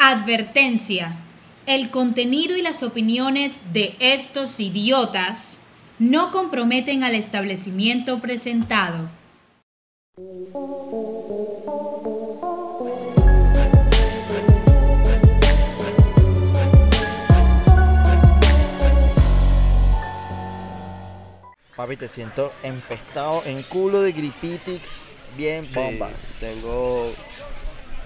Advertencia. El contenido y las opiniones de estos idiotas no comprometen al establecimiento presentado. Papi, te siento empestado en culo de gripitix, bien Sí, bombas. tengo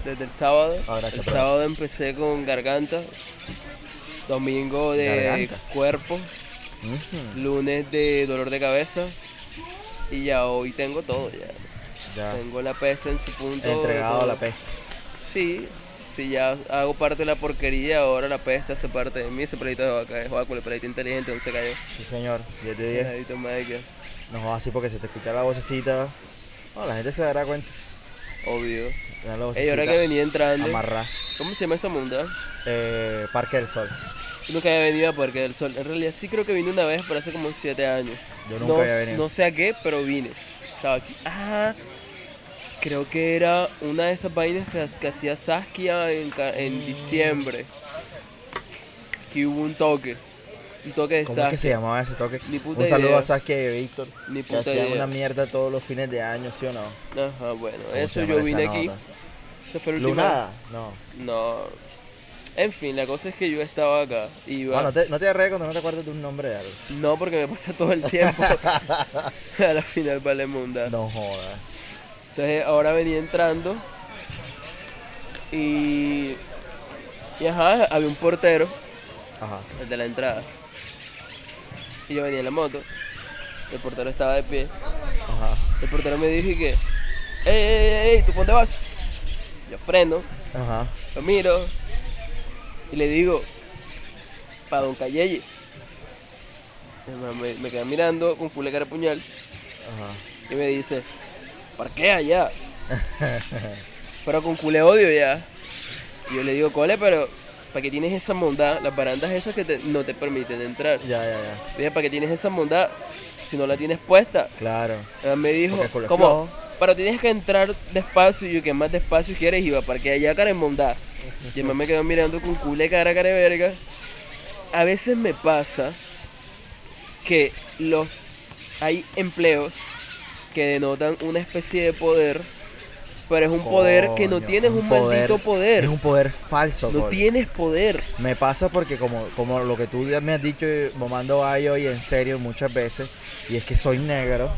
desde el sábado. Gracias, el sábado empecé con garganta. Domingo de Garganta. cuerpo. Lunes de dolor de cabeza. Y ya hoy tengo todo ya. Ya, Tengo la peste en su punto. entregado a todo. la peste. Sí, sí, ya hago parte de la porquería. Ahora la peste hace parte de mí. Ese pelito de vaca es vacuo, el pelito inteligente, no se cayó. Sí, señor, 10 de 10. Peladito mágico, No así porque se te escucha la vocecita. No, la gente se dará cuenta. Obvio. Ey, vocecita ahora que venía entrando. amarrá. ¿Cómo se llama esta monda? Eh, Parque del Sol. Nunca había venido a Parque del Sol. En realidad sí creo que vine una vez, pero hace como 7 años. Yo nunca no, había venido. no sé a qué, pero vine. Estaba aquí. Ah, creo que era una de estas vainas que, que hacía Saskia en, Mm. diciembre. Que hubo un toque. Un toque de ¿Cómo es que se Saskia. llamaba ese toque? Ni puta Un saludo idea. a Saskia y Víctor. Ni Que puta hacían idea. una mierda todos los fines de año, ¿sí o no? Ajá, bueno. ¿Cómo se Eso yo vine aquí. nota? Ese fue el último. ¿Lunada? No. No. En fin, la cosa es que yo estaba acá. y Iba... Ah, no te, no te agarré cuando no te acuerdas de un nombre de algo. No, porque me pasa todo el tiempo. a la final vale munda. No jodas. Entonces ahora venía entrando y, y ajá, había un portero, Ajá. el de la entrada. Y yo venía en la moto, el portero estaba de pie. Ajá. El portero me dijo que, ey, ey, ey, ¿tú dónde vas? Yo freno, Ajá. lo miro y le digo, para Don man Me, me queda mirando con culé cara de puñal Ajá. y me dice, parquea ya. pero con culé odio ya. Y yo le digo, cole, pero ¿para qué tienes esa mondad? Las barandas esas que te- no te permiten entrar. Ya, ya, ya. ¿para qué tienes esa mondad si no la tienes puesta? Claro. Ella me dijo, culo ¿cómo? flojo. Pero tienes que entrar despacio. Y yo, que más despacio quieres? Iba, parquea allá, cara en mondad. Y man me quedó mirando con culé cara, cara verga. A veces me pasa que los hay empleos que denotan una especie de poder, pero es un poder que no tienes es un, maldito poder. Es un poder falso, no tienes poder. Me pasa porque como, como lo que tú me has dicho, mamando gallo y en serio muchas veces, y es que soy negro.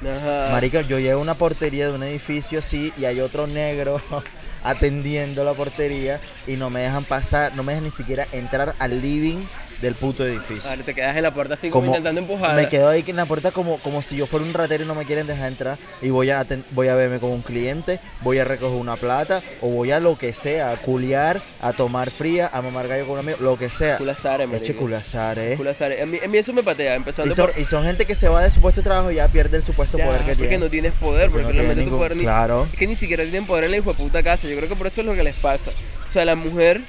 Ajá. Marica, yo llego a una portería de un edificio así y hay otro negro atendiendo la portería y no me dejan pasar, no me dejan ni siquiera entrar al living del puto edificio. Ahora te quedas en la puerta así como, Como intentando empujar. Me quedo ahí en la puerta como, como si yo fuera un ratero y no me quieren dejar entrar y voy a, voy a verme con un cliente, voy a recoger una plata o voy a lo que sea, a culiar, a tomar fría, a mamar gallo con un amigo, lo que sea. Culazare, Eche marico. culazar, eh. Culazare. A mí, a mí eso me patea, empezando Y son, por... y son gente que se va de su puesto de trabajo y ya pierde el supuesto Ya, poder que porque tiene. no tienes poder, porque, no tiene realmente tu ningún- poder ni... Claro. Es que ni siquiera tienen poder en la hijo de puta casa. Yo creo que por eso es lo que les pasa. O sea, la mujer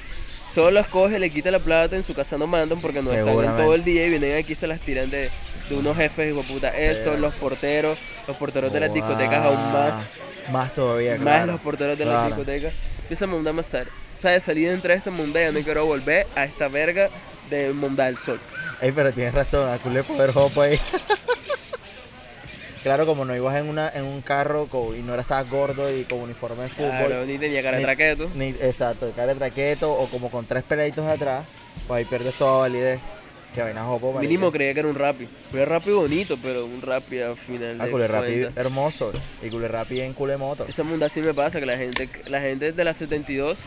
solo las coge, le quita la plata, en su casa no mandan porque no están en todo el día y vienen aquí y se las tiran de, de unos jefes hijo puta. Eso, los porteros, los porteros de las discotecas aún más. Más todavía, Más claro. los porteros de las discotecas. Esa monda más sal. O sea, de salir de entrar a esta monda ya no quiero volver a esta verga de monda del sol. Ey, pero tienes razón, a culé poder jopo ahí. claro, como no ibas en una en un carro co- y no eras estabas gordo y con uniforme de fútbol. Claro, ni tenía cara de traqueto. Ni, exacto, cara de traqueto o como con tres peladitos atrás, pues ahí pierdes toda validez. Que vaina jopo. Mínimo creía que era un rapi. Fue rapi bonito, pero un rapi al final. Ah, de culé rapi hermoso. Y culé rapi en culé moto. Esa munda sí me pasa que la gente, la gente de la 72,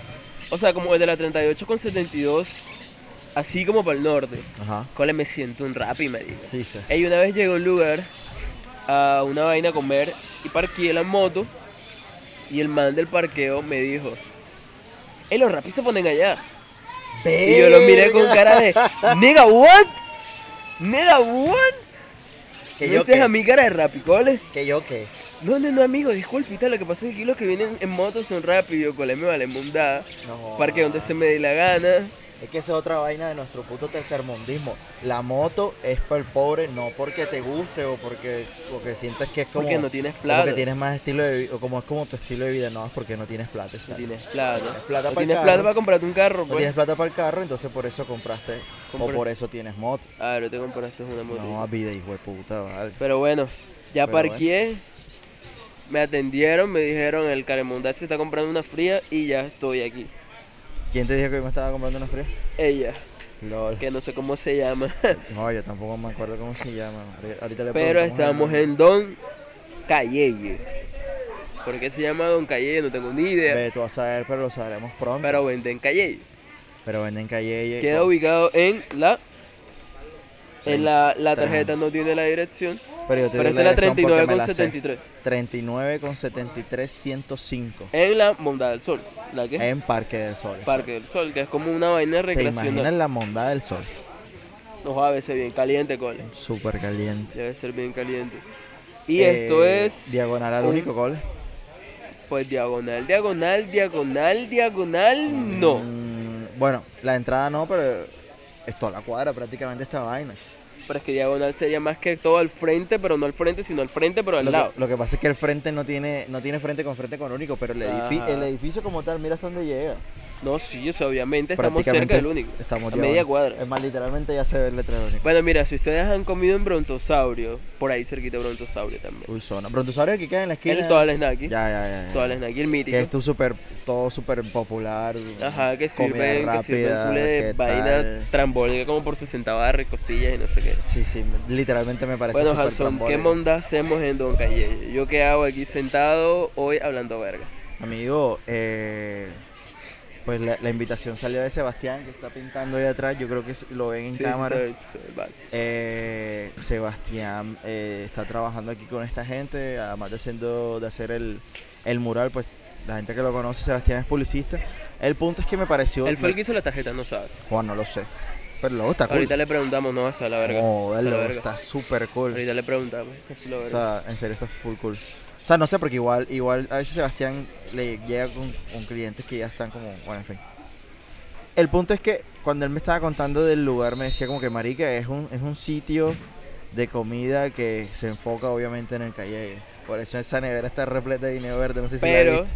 o sea, como el de la 38 con 72, así como para el norte. Ajá. Cole me siento un rapi, marico. Sí, sí. Ey, una vez llegué a un lugar a una vaina a comer y parqué la moto y el man del parqueo me dijo, Ey, los rapis se ponen allá. Y yo lo miré con cara de, nigga, what? Nigga, what? Que ¿No yo estés qué? a mi cara de rapi, cole? Que yo qué. No, no, no, amigo, disculpita, lo que pasa es que aquí los que vienen en moto son rápidos, cole, me vale mundada. No. Parque donde se me dé la gana. Es que esa es otra vaina de nuestro puto tercermundismo. La moto es para el pobre, no porque te guste o porque, porque sientas que es como. Porque no tienes plata. porque tienes más estilo de vida, o como es como tu estilo de vida, no, es porque no tienes plata. No tienes plata. Tienes plata No para el tienes carro. plata para comprarte un carro, No pues. tienes plata para el carro, entonces por eso compraste, o por eso tienes moto. Ah, no te compraste una moto. No, vida, hijo de puta, vale. Pero bueno, ya Pero parqué. Me atendieron, me dijeron el Caremondá se está comprando una fría y ya estoy aquí. ¿Quién te dijo que me estaba comprando una fría? Ella, LOL. que no sé cómo se llama. No, yo tampoco me acuerdo cómo se llama. Ahorita- le Pero estamos en Don Cayeye. ¿Por qué se llama Don Cayeye? No tengo ni idea. Ve tú a saber, pero lo sabremos pronto. Pero venden Cayeye. Pero venden calle. Queda ubicado en la. En la, la tarjeta no tiene la dirección. Pero yo te Pero esta es la dirección porque me la sé. 39 con 73. 39 con 73 105. En la Monda del Sol. ¿La que? En Parque del Sol. Parque del. Sol, que es como una vaina ¿Te imaginas la mondad del sol? Nos va a veces bien caliente, cole. Súper caliente. Debe ser bien caliente. Y Eh, esto es. Diagonal al un- único cole. Pues diagonal, diagonal, diagonal, diagonal, no. Mm, bueno, la entrada no, pero es toda la cuadra prácticamente esta vaina. Pero es que diagonal sería más que todo al frente, pero no al frente, sino al frente, pero al Lo lado. que, lo que pasa es que el frente no tiene, no tiene frente con frente con único, pero el, edifi- Ajá. el edificio como tal, mira hasta dónde llega. No, sí, o sea, obviamente estamos cerca del único. Estamos a media cuadra. Es más, literalmente ya se ve el letrero único. Bueno, mira, si ustedes han comido en Brontosaurio, por ahí cerquita de Brontosaurio también. Uy, zona. Brontosaurio que queda en la esquina. El toda la snacky. Ya, ya, ya. ya. Toda la snacky, el mítico. Que es tu super, todo súper popular. Ajá, que culé de ¿qué vaina trambólica como por 60 barras, costillas y no sé qué. Sí, sí, literalmente me parece Bueno, súper Hanson, ¿qué monda hacemos en Don Calle? ¿Yo qué hago aquí sentado hoy hablando verga? Amigo, eh, pues la, la invitación salió de Sebastián, que está pintando ahí atrás. Yo creo que lo ven en Sí, cámara. sí, sí, vale. Eh, Sebastián eh, está trabajando aquí con esta gente, además de, haciendo, de hacer el, el mural, pues la gente que lo conoce, Sebastián es publicista. El punto es que me pareció... Él fue el que hizo la tarjeta, no sabe. Juan, no lo sé. Pero luego está cool. Ahorita le preguntamos, no, está la verga. Oh, está súper cool. Ahorita le preguntamos, está la O verga. sea, en serio está full cool. O sea, no sé, porque igual, igual a veces Sebastián le llega con, con clientes que ya están como, bueno, en fin. El punto es que cuando él me estaba contando del lugar, me decía como que marica es un, es un sitio de comida que se enfoca obviamente en el calle. Por eso esa nevera está repleta de dinero verde, no sé si la Pero viste.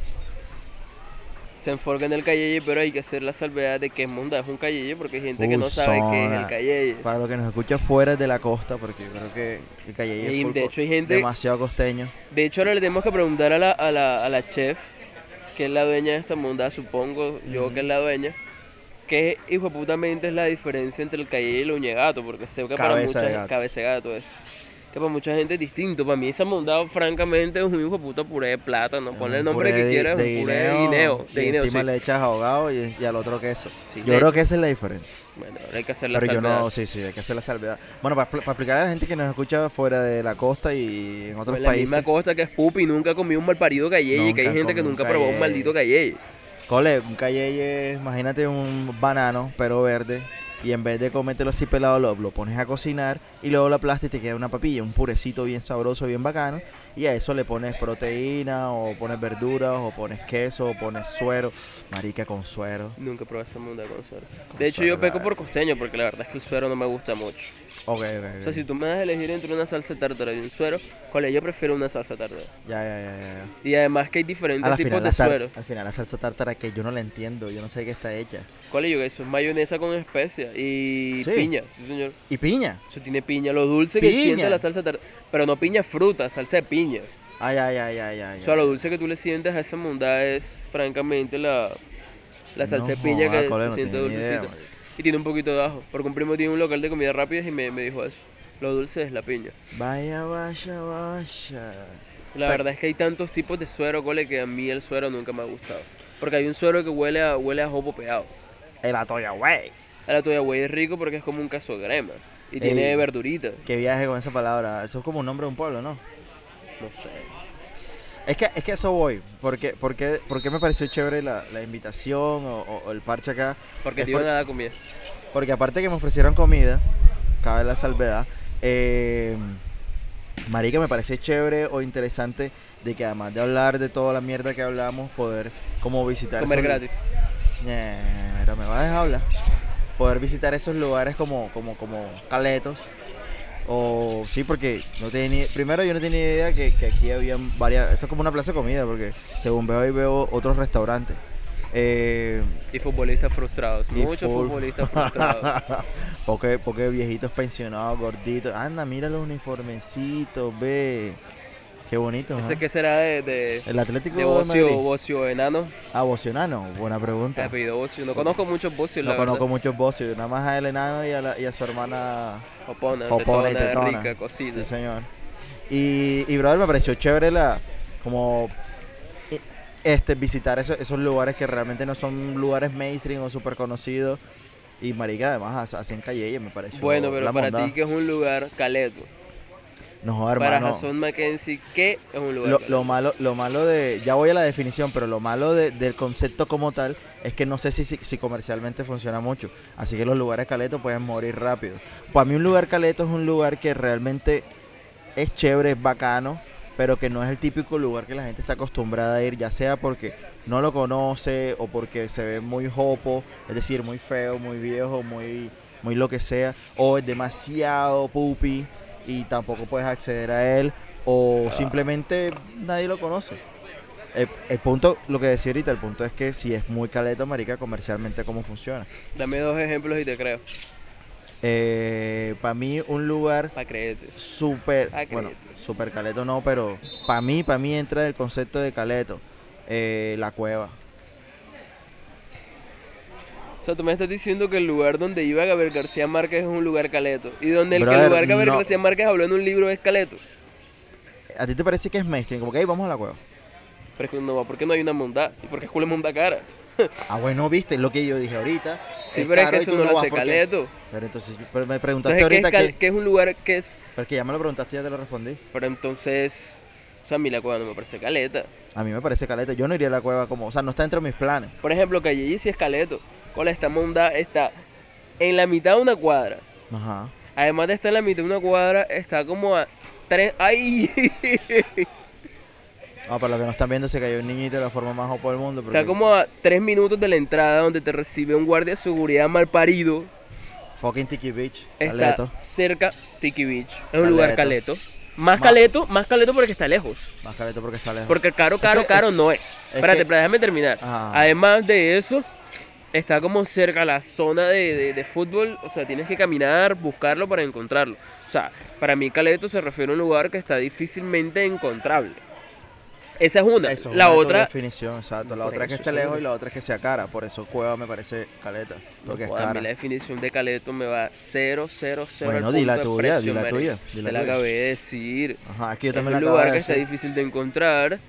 Se enfoca en el Calleye, pero hay que hacer la salvedad de que es monda, es un Calleye, porque hay gente que no sabe qué es el. Calleye. Para los que nos escucha fuera de la costa, porque yo creo que el calle Y es full de co- hecho hay gente- demasiado costeño. De hecho, ahora le tenemos que preguntar a la, a la, a la chef, que es la dueña de esta monda, supongo yo que es la dueña, qué hijo putamente es la diferencia entre el Calleye y el uñegato, porque sé que para Cabeza de mucha gato. cabeza de gato es. Que para mucha gente es distinto. Para mí esa monda, francamente, es un hijo de puta puré de plátano. Ponle el nombre que quieras, de un puré de guineo. De y guineo, encima sí. le echas ahogado y, y al otro queso. Sí, yo creo que esa es la diferencia. Bueno, hay que hacer la Pero yo no, sí, sí, hay que hacer la salvedad. Bueno, para, para explicar a la gente que nos escucha fuera de la costa y en otros en la países. misma costa que es Pupi, nunca comió un mal parido Calleye, que hay gente que nunca probó un Calleye. maldito Calleye. Cole, un cayeye, imagínate un banano, pero verde. Y en vez de comértelo así pelado, lo, lo pones a cocinar y luego lo aplastas y te queda una papilla, un purecito bien sabroso, bien bacano. Y a eso le pones proteína, o pones verduras, o pones queso, o pones suero. Marica con suero. Nunca probé esa monda con suero. Con De hecho, suero, yo peco por costeño, porque la verdad es que el suero no me gusta mucho. Ok, ok, O sea, si tú me das a elegir entre una salsa tártara y un suero, ¿cuál es? Yo prefiero una salsa tártara. Ya, ya, ya, ya. Y además que hay diferentes tipos final, de suero. al final la salsa tártara que yo no la entiendo, yo no sé de qué está hecha. ¿Cuál es yo? Eso es mayonesa con especia y Sí. piña, sí señor. ¿Y piña? Eso tiene piña, lo dulce que Piña. siente la salsa. Pero no piña fruta, salsa de piña. Ay, ay, ay, ay, ay. O sea, lo dulce que tú le sientes a esa monda es francamente la, la salsa No de piña joda, que se no siente idea, dulcecita. marica. y tiene un poquito de ajo. Porque un primo tiene un local de comida rápida y me, me dijo eso. Lo dulce es la piña. Vaya, vaya, vaya. La O sea, verdad es que hay tantos tipos de suero, cole, que a mí el suero nunca me ha gustado. Porque hay un suero que huele a, huele a jopo peado. El atoya, güey. A la toya güey es rico porque es como un caso de crema. Y Ey. tiene verdurita. Qué viaje con esa palabra. Eso es como un nombre de un pueblo, ¿no? No sé. Es que, es que eso voy. Porque, porque, porque me pareció chévere la, la invitación o, o- o el parche acá. Porque Es te iban por- a dar comida. Porque aparte que me ofrecieron comida, cabe la salvedad, eh, marica, me parece chévere o interesante de que además de hablar de toda la mierda que hablamos, poder como visitar... Comer gratis. Ñera, me vas a dejar hablar. Poder visitar esos lugares como, como, como caletos. O sí, porque no tenía primero yo no tenía idea que, que aquí había varias, esto es como una plaza de comida, porque según veo ahí veo otros restaurantes. Eh, Y futbolistas frustrados, y muchos futbolistas frustrados. porque, porque viejitos pensionados, gorditos. Anda, mira los uniformecitos, ve. Qué bonito. ¿Ese qué será de, de, El Atlético de Bocio. Bocio Enano? Ah, Bocionano, buena El pregunta. apellido Bocio. No conozco muchos Bocios, la No conozco verdad. muchos Bocios, nada más a el enano y a, la- y a su hermana Popona, Popona y tetona, rica, cocina. Sí, señor. Y, y brother, me pareció chévere la como este visitar esos, esos lugares que realmente no son lugares mainstream o súper conocidos. Y marica, además ha- hacen calle me pareció. Bueno, pero la para ti, que es un lugar caleto? No, Para hermano. Jason Mackenzie, ¿qué es un lugar Lo, lo malo, lo malo de, ya voy a la definición, pero lo malo de- del concepto como tal es que no sé si, si, si comercialmente funciona mucho. Así que los lugares caletos pueden morir rápido. Para mí un lugar caleto es un lugar que realmente es chévere, es bacano, pero que no es el típico lugar que la gente está acostumbrada a ir, ya sea porque no lo conoce o porque se ve muy jopo, es decir, muy feo, muy viejo, muy, muy lo que sea, o es demasiado pupi y tampoco puedes acceder a él, o simplemente nadie lo conoce. El, el punto, lo que decía ahorita, el punto es que si es muy caleto, marica, comercialmente, ¿cómo funciona? Dame dos ejemplos y te creo, para mí, un lugar para creerte. súper, bueno, súper caleto no, pero para mí, para mí entra el concepto de caleto, eh, la cueva. O sea, tú me estás diciendo que el lugar donde iba Gabriel García Márquez es un lugar caleto. Y donde el que lugar Gabriel no. García Márquez habló en un libro es caleto. ¿A ti te parece que es mainstream? Como que, "Ey, vamos a la cueva. Pero es que no va, porque no hay una mondá. Y porque es culo monda cara. Ah, bueno, viste, lo que yo dije ahorita. Sí, pero es que eso no lo hace caleto. Pero entonces, pero me preguntaste Entonces, ¿qué es, ahorita que... qué es un lugar que es... Pero es que ya me lo preguntaste y ya te lo respondí. Pero entonces... O sea, a mí la cueva no me parece caleta. A mí me parece caleta. Yo no iría a la cueva como... O sea, no está dentro de mis planes. Por ejemplo, Calle sí es caleto. Con esta monda está en la mitad de una cuadra. Ajá. Además de estar en la mitad de una cuadra, está como a tres... ¡Ay! Ah, para los que no están viendo, se cayó un niñito de la forma más opa del mundo. Está como a tres minutos de la entrada donde te recibe un guardia de seguridad mal parido. Fucking Tiki Beach. Está Caleto. cerca cerca Tiki Beach. Es un lugar Caleto. Más caleto, más caleto porque está lejos. Más caleto porque está lejos. Porque caro, caro, caro no es. Espérate, que- pero déjame terminar. Ajá. Además de eso, está como cerca la zona de, de- de fútbol. O sea, tienes que caminar, buscarlo para encontrarlo. O sea, para mí Caleto se refiere a un lugar que está difícilmente encontrable. Esa es una. Eso es la una otra, definición, exacto. La Por otra es que esté lejos y la otra es que sea cara. Por eso cueva me parece caleta. Porque es Joder, a mí cara. la definición de Caleto me va 0, 0, 0. Bueno, di la de tuya, di la tuya, Te la acabé de decir. Ajá, es que yo es también un la lugar acabo que de está decir. difícil de encontrar.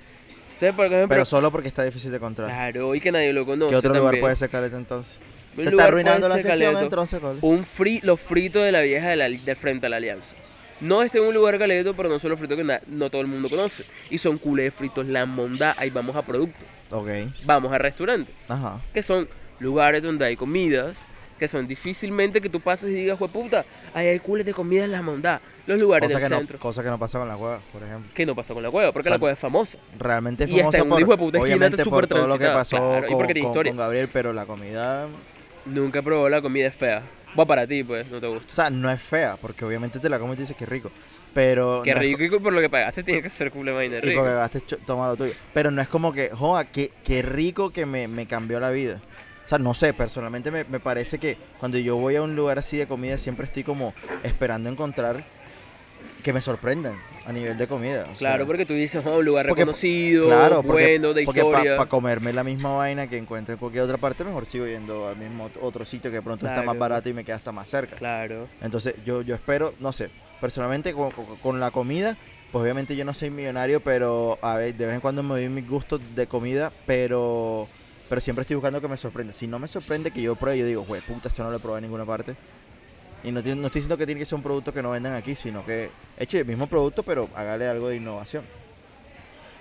Entonces, por ejemplo, Pero solo porque está difícil de encontrar. claro, y que nadie lo conoce ¿Qué otro lugar también. puede ser caleta entonces? Un Se está lugar arruinando la Caleto. entonces. Un fri los fritos de la vieja de, la, de frente a la alianza. No está en un lugar caleto, pero no son los fritos que na- no todo el mundo conoce. Y son culés fritos, la mondá, ahí vamos a producto. Ok. Vamos a restaurante. Ajá. Que son lugares donde hay comidas que son difícilmente que tú pases y digas, puta, ahí hay cules de comida en la mondá. Los lugares Cosa del que, centro. no, cosa que no pasa con la cueva, por ejemplo. Que no pasa con la cueva, porque O sea, la cueva es famosa. Realmente es Y está famosa en un por, hijo de puta esquina, obviamente por súper todo lo que transitada. pasó Claro, y con, porque tiene con- historia. con Gabriel, pero la comida, Nunca he probado la comida es fea. Va para ti, pues, no te o gusta. sea, no es fea, porque obviamente te la comes y dices que es rico, pero no es rico y por lo que pagaste tiene que ser de vaina Y rico. porque cho- toma lo tuyo. Pero no es como que, joda, qué, qué rico que me, me cambió la vida. O sea, no sé, personalmente me, me parece que cuando yo voy a un lugar así de comida siempre estoy como esperando encontrar que me sorprendan a nivel de comida. Claro, sea, porque tú dices, oh, un lugar porque- reconocido, claro, porque, bueno, de porque para historia. comerme la misma vaina que encuentro en cualquier otra parte, mejor sigo yendo al mismo ot- otro sitio que de pronto está más barato y me queda hasta más cerca. Claro. Entonces yo, yo espero, no sé, personalmente con, con- con la comida, pues obviamente yo no soy millonario, pero a ver, de vez en cuando me doy mis gustos de comida, pero pero siempre estoy buscando que me sorprenda. Si no me sorprende que yo pruebe, yo digo, güey, puta, esto no lo he probado en ninguna parte. Y no, no estoy diciendo que tiene que ser un producto que no vendan aquí, sino que eche el mismo producto, pero hágale algo de innovación.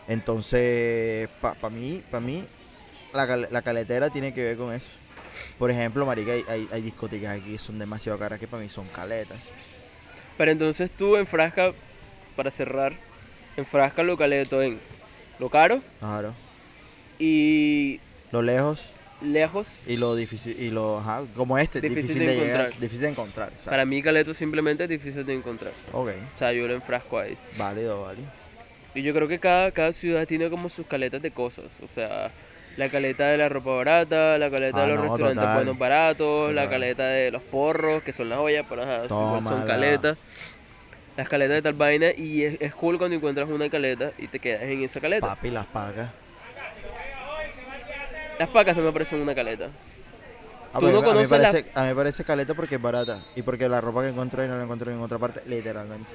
Entonces, para mí, para mí, la, la caletera tiene que ver con eso. Por ejemplo, marica, hay, hay, hay discotecas aquí que son demasiado caras que para mí son caletas. Pero entonces tú enfrasca, para cerrar, enfrasca lo caleto en lo caro Claro. y Lo lejos. Lejos. Y lo difícil, y lo, ajá, como este, Difícil difícil, de llegar, encontrar. difícil de encontrar. Para mí Caleto simplemente es difícil de encontrar. Ok, O sea, yo lo enfrasco ahí. válido, válido. Y yo creo que cada, cada ciudad tiene como sus caletas de cosas. O sea, la caleta de la ropa barata, la caleta Ah, de los no, restaurantes total. buenos baratos, la caleta de los porros, que son las ollas, pero ajá, igual son caletas. Las caletas de tal vaina y es, es cool cuando encuentras una caleta y te quedas en esa caleta. Papi, las pagas. Las pacas no me parecen una caleta. A Tú mí, no a mí la- a mí me parece caleta porque es barata. Y porque la ropa que encuentro ahí no la encuentro en otra parte, literalmente.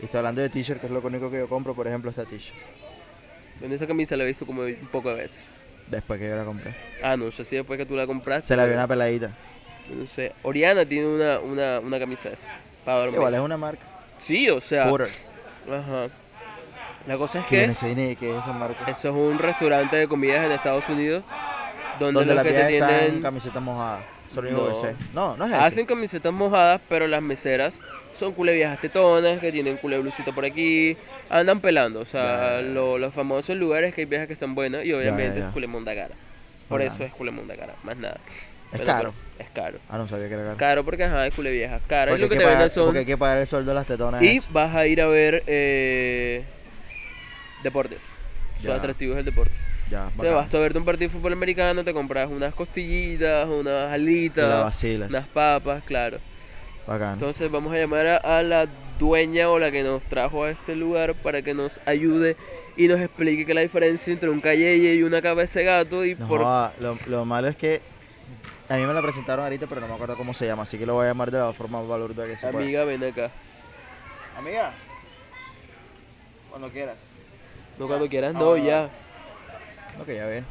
Y estoy hablando de t-shirt, que es lo único que yo compro, por ejemplo, esta t-shirt. En esa camisa la he visto como un poco de veces. Después que yo la compré. Ah, no sé si después que tú la compraste. Se la vi pero- una peladita. No sé. Oriana tiene una, una, una camisa esa. Para dormir. Igual es una marca. Sí, o sea. Hooters. Ajá. La cosa es Que qué es esa marca. eso es un restaurante de comidas en Estados Unidos donde, Donde los la que te está en tienen camiseta mojada. Eso es lo único que No. No, no es ese. hacen camisetas mojadas, pero las meseras son cule viejas tetonas que tienen cule blusita por aquí, andan pelando, o sea, ya. lo- los famosos lugares que hay viejas que están buenas y obviamente ya. es cule cara. Por eso es cule cara, más nada. Es Pero, caro. pero, es caro. Ah, no sabía que era caro. Caro porque ajá, es cule vieja, cara. Y Porque, lo hay que que te pagar, venden son porque hay que pagar el sueldo de las tetonas. Y vas a ir a ver eh, deportes. Su Ya. atractivo es el deporte. Ya, O sea, vas a verte un partido de fútbol americano, te compras unas costillitas, unas alitas, vacilas. unas papas, claro. Bacán. Entonces vamos a llamar a, a la dueña o la que nos trajo a este lugar para que nos ayude y nos explique qué es la diferencia entre un calleye y una cabeza de gato y No por joda, lo, lo malo es que a mí me la presentaron ahorita, pero no me acuerdo cómo se llama, así que lo voy a llamar de la forma más balurda que se pueda. amiga ven acá. Amiga. Cuando quieras. No cuando quieras, no, ya. Ok, ya ven.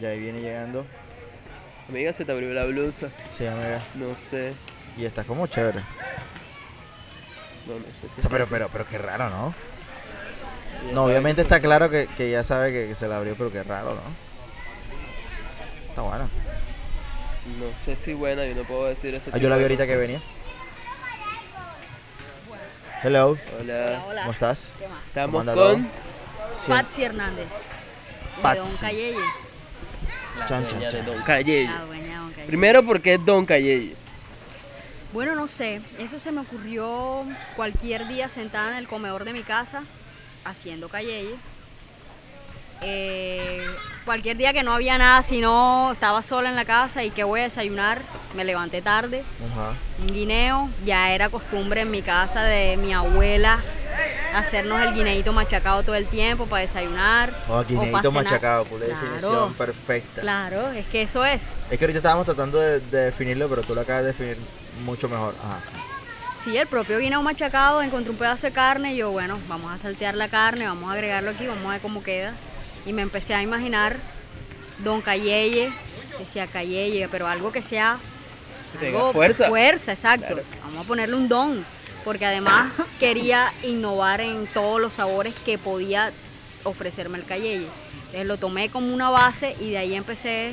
Ya ahí viene llegando. Amiga, se te abrió la blusa. Sí, amiga. No sé. Y está como chévere. No, no sé si O sea, pero, pero, pero qué raro, ¿no? Ya No, obviamente está claro que, que ya sabe que, que se la abrió, pero qué raro, ¿no? Está bueno. No sé si buena, yo no puedo decir eso. Ah, yo la vi ahorita que venía. Hello, Hola. Hola, hola. ¿cómo estás? ¿Qué más? Estamos con Sí. Patsy Hernández. De Patsy. Don la Chan, chan, de. Don Cayeye. La dueña Don Cayeye. Primero porque es Don Cayeye. Bueno, no sé. Eso se me ocurrió cualquier día sentada en el comedor de mi casa haciendo Cayeye. Eh, cualquier día que no había nada, sino estaba sola en la casa y que voy a desayunar, me levanté tarde. Ajá. Un guineo, ya era costumbre en mi casa de mi abuela hacernos el guineito machacado todo el tiempo para desayunar. Oh, o guineíto cenar. machacado, por la Claro. definición perfecta. Claro, es que eso es. Es que ahorita estábamos tratando de, de definirlo, pero tú lo acabas de definir mucho mejor. Ajá. Sí, el propio guineo machacado, encontré un pedazo de carne y yo, bueno, vamos a saltear la carne, vamos a agregarlo aquí, vamos a ver cómo queda. Y me empecé a imaginar Don Cayeye, decía Cayeye, pero algo que sea Que algo- fuerza. Fuerza, exacto. Claro. Vamos a ponerle un don, porque además quería innovar en todos los sabores que podía ofrecerme el Cayeye. Entonces lo tomé como una base y de ahí empecé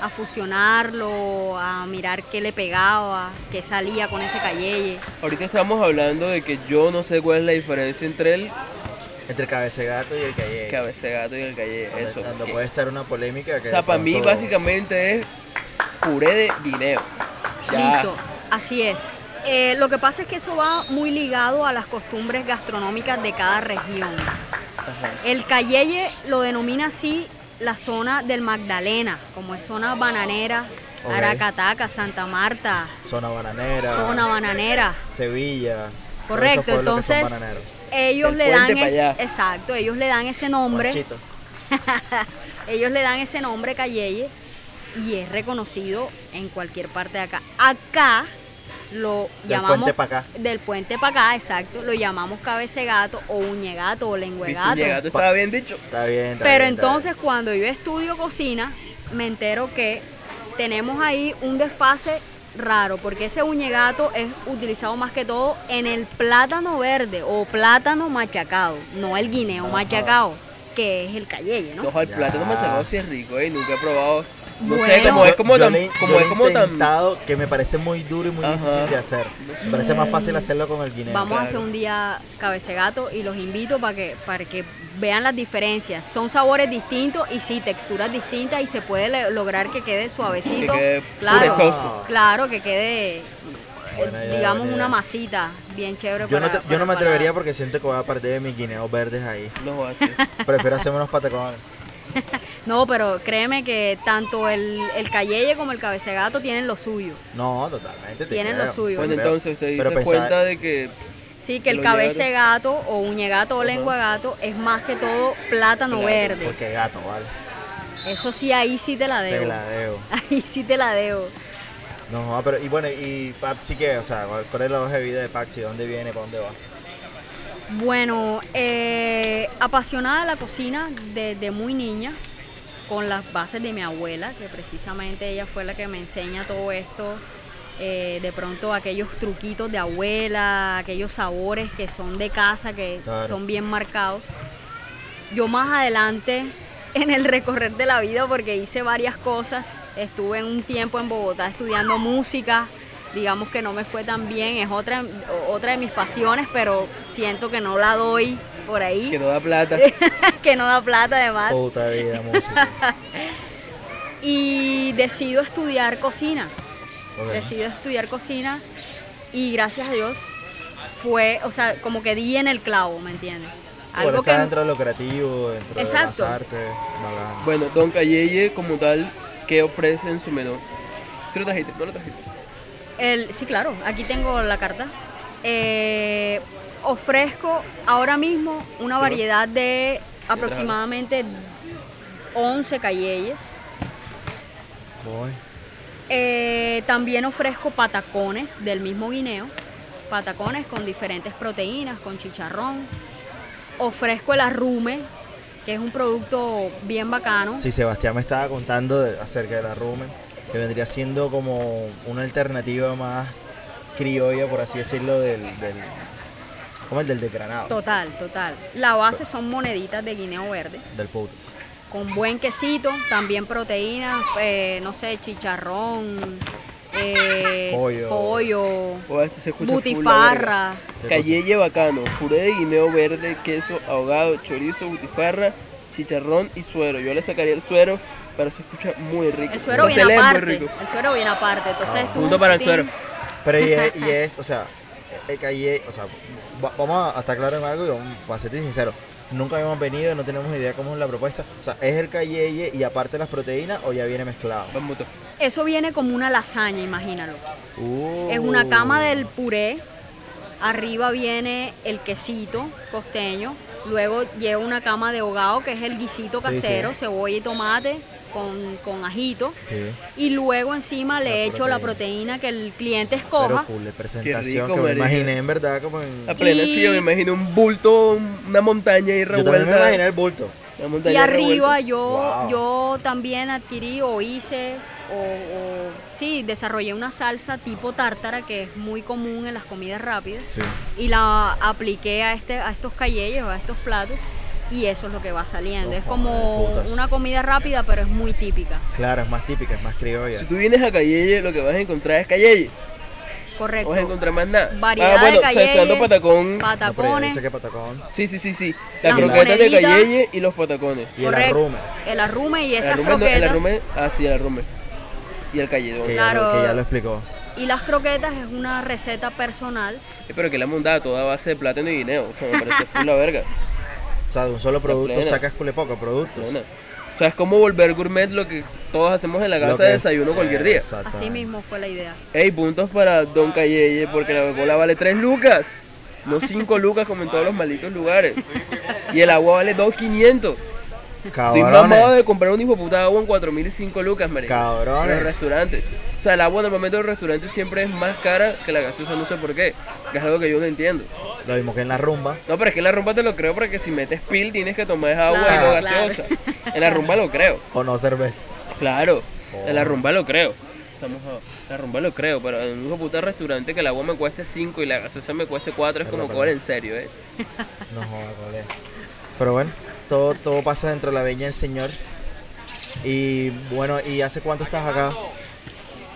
a fusionarlo, a mirar qué le pegaba, qué salía con ese Cayeye. Ahorita estamos hablando de que yo no sé cuál es la diferencia entre el Entre cabeza de gato y el calle. cabeza de gato y el. Donde, Eso. donde que- puede estar una polémica que o sea, para mí básicamente es puré de guineo. Ya. Listo, así es. Eh, lo que pasa es que eso va muy ligado a las costumbres gastronómicas de cada región. Ajá. El Cayeye lo denomina así la zona del Magdalena, como es zona bananera, Ok. Aracataca, Santa Marta, Zona bananera. zona bananera. Sevilla. Correcto, entonces. Ellos le dan ese, exacto, ellos le dan ese nombre, ellos le dan ese nombre Cayeye y es reconocido en cualquier parte de acá. Acá lo Del llamamos puente pa' acá. del puente para acá, exacto, lo llamamos cabecegato o uñegato o ¿Viste? lenguegato. Llegato estaba bien dicho. Está bien. está Pero bien, está entonces cuando yo estudio cocina, me entero que tenemos ahí un desfase raro, porque ese uñegato es utilizado más que todo en el plátano verde o plátano machacado, no el guineo Ajá. machacado, que es el cayeye, ¿no? Ojo, el Ya. plátano machacado sí es rico, ¿eh? Nunca he probado No sé, como es como yo tan. le- como yo es como tan. intentado que me parece muy duro y muy Ajá. difícil de hacer. Me parece más fácil hacerlo con el guineo. Vamos a hacer un día cabecegato y los invito para que, para que vean las diferencias. Son sabores distintos y sí, texturas distintas y se puede lograr que quede suavecito. Que quede claro, claro, que quede, eh, Buena digamos, una masita bien chévere. Yo no, para- te- yo no me atrevería para- porque siento que voy a perder mis guineos verdes ahí. No va a ser. Prefiero hacerme unos patacones. No, pero créeme que tanto el, el cayeye como el cabecegato tienen lo suyo. No, totalmente. te Tienen creo. lo suyo. Bueno, Pero- entonces te diste cuenta de que. Sí, que el llegaron. gato o uñegato o lengua gato es más que todo plátano Claro, verde. Porque gato, vale. Eso sí, ahí sí te la debo. Te la debo. Ahí sí te la debo. No, pero y bueno, y Paxi qué, o sea, ¿cuál, cuál es la hoja de vida de Paxi? ¿Dónde viene? ¿Para dónde va? Bueno, eh, apasionada de la cocina desde muy niña, con las bases de mi abuela, que precisamente ella fue la que me enseña todo esto. eh, de pronto aquellos truquitos de abuela, aquellos sabores que son de casa, que Claro. son bien marcados. Yo más adelante en el recorrer de la vida, porque hice varias cosas, estuve un tiempo en Bogotá estudiando música, digamos que no me fue tan bien, es otra, otra de mis pasiones, pero siento que no la doy por ahí, Que no da plata. que no da plata además, Puta vida, música. y decido estudiar cocina, decido estudiar cocina y gracias a Dios fue, o sea, como que di en el clavo, ¿me entiendes? Bueno, está dentro de lo creativo, dentro Exacto. de las artes, bacán. Bueno, Don Cayeye, como tal, ¿qué ofrece en su menú? ¿Sí lo trajiste? ¿No lo trajiste? El, sí, claro, aquí tengo la carta. Eh, ofrezco ahora mismo una variedad de aproximadamente 11 cayeyes. Voy. Eh, también ofrezco patacones del mismo guineo, patacones con diferentes proteínas, con chicharrón. Ofrezco el arrume, que es un producto bien bacano. Sí, Sebastián me estaba contando de- acerca del arrumen, que vendría siendo como una alternativa más criolla, por así decirlo, del, del como el del desgranado, Total, total. La base son moneditas de guineo verde. del putas. con buen quesito, también proteínas, eh, no sé, chicharrón, eh, Pollo. pollo, O este butifarra. ¿Qué Cayeye bacano, puré de guineo verde, queso ahogado, chorizo, butifarra, chicharrón y suero. Yo le sacaría el suero, pero se escucha muy rico. El suero O sea, se viene muy rico. el suero viene aparte, entonces Ah. tú, Punto para el suero. Pero y es, y es, o sea, el calle, o sea, va- vamos a estar claros en algo y vamos a serte sincero. Nunca habíamos venido, no tenemos idea cómo es la propuesta. O sea, ¿es el cayeye y aparte las proteínas o ya viene mezclado? Eso viene como una lasaña, imagínalo. Uh. Es una cama del puré, arriba viene el quesito costeño, luego lleva una cama de hogado que es el guisito Sí, casero, sí. cebolla y tomate con, con ajito. Sí, Y luego encima La le echo la proteína. proteína que el cliente pero escoja. cool de presentación rico, que me imaginé en verdad como en... A plena, sí, yo me Y- imagino un bulto, una montaña Yo revuelta. también me imaginé el bulto. Y arriba revuelta. yo, Wow. yo también adquirí o hice o, o- sí, desarrollé una salsa tipo tártara que es muy común en las comidas rápidas Sí. y la apliqué a, este, a estos cayeyes o a estos platos y eso es lo que va saliendo. No es como una comida rápida pero es muy típica. Claro, es más típica, es más criolla. Si tú vienes a Cayeye, lo que vas a encontrar es Cayeye. No Correcto. vas a encontrar más nada. Variedad ah, bueno, de saltando patacón. No, Patacones, dice que patacón. Sí, sí, sí, sí. Las Las croquetas de. Cayeye y los patacones. Y el arrume, el arrume y El esas no, el croquetas. arrume, ah, sí, el arrume. Y el cayedón. que, ya lo, Claro. que ya lo explicó. Y las croquetas es una receta personal. Eh, Pero que la mondada toda a base de plátano y guineo. O sea, me parece full la verga. O sea, de un solo producto sacas cule poco productos. O sea, es como volver gourmet lo que todos hacemos en la casa de desayuno cualquier día. Así mismo fue la idea. Ey, puntos para Don Cayeye porque la Coca-Cola vale 3 lucas. No 5 lucas como en todos los malditos lugares. Y el agua vale 2.500. Estoy mamado Cabrones. de comprar un hijo de puta agua en 4.000 y 5 lucas, marico. Cabrones. En los restaurantes. O sea, el agua normalmente en los restaurantes siempre es más cara que la gaseosa, no sé por qué. Que es algo que yo no entiendo. Lo mismo que en la rumba. No, pero es que en la rumba te lo creo porque si metes pil tienes que tomar esa agua y Claro, no claro. gaseosa. En la rumba lo creo. O no cerveza. Claro, en la rumba lo creo. Estamos a- la rumba lo creo, pero en un puta restaurante que el agua me cueste 5 y la gaseosa me cueste 4 es Pero, como cobrar en serio, eh. No joda, colega. Pero bueno, todo, todo pasa dentro de la veña del Señor. Y bueno, ¿y hace cuánto estás acá?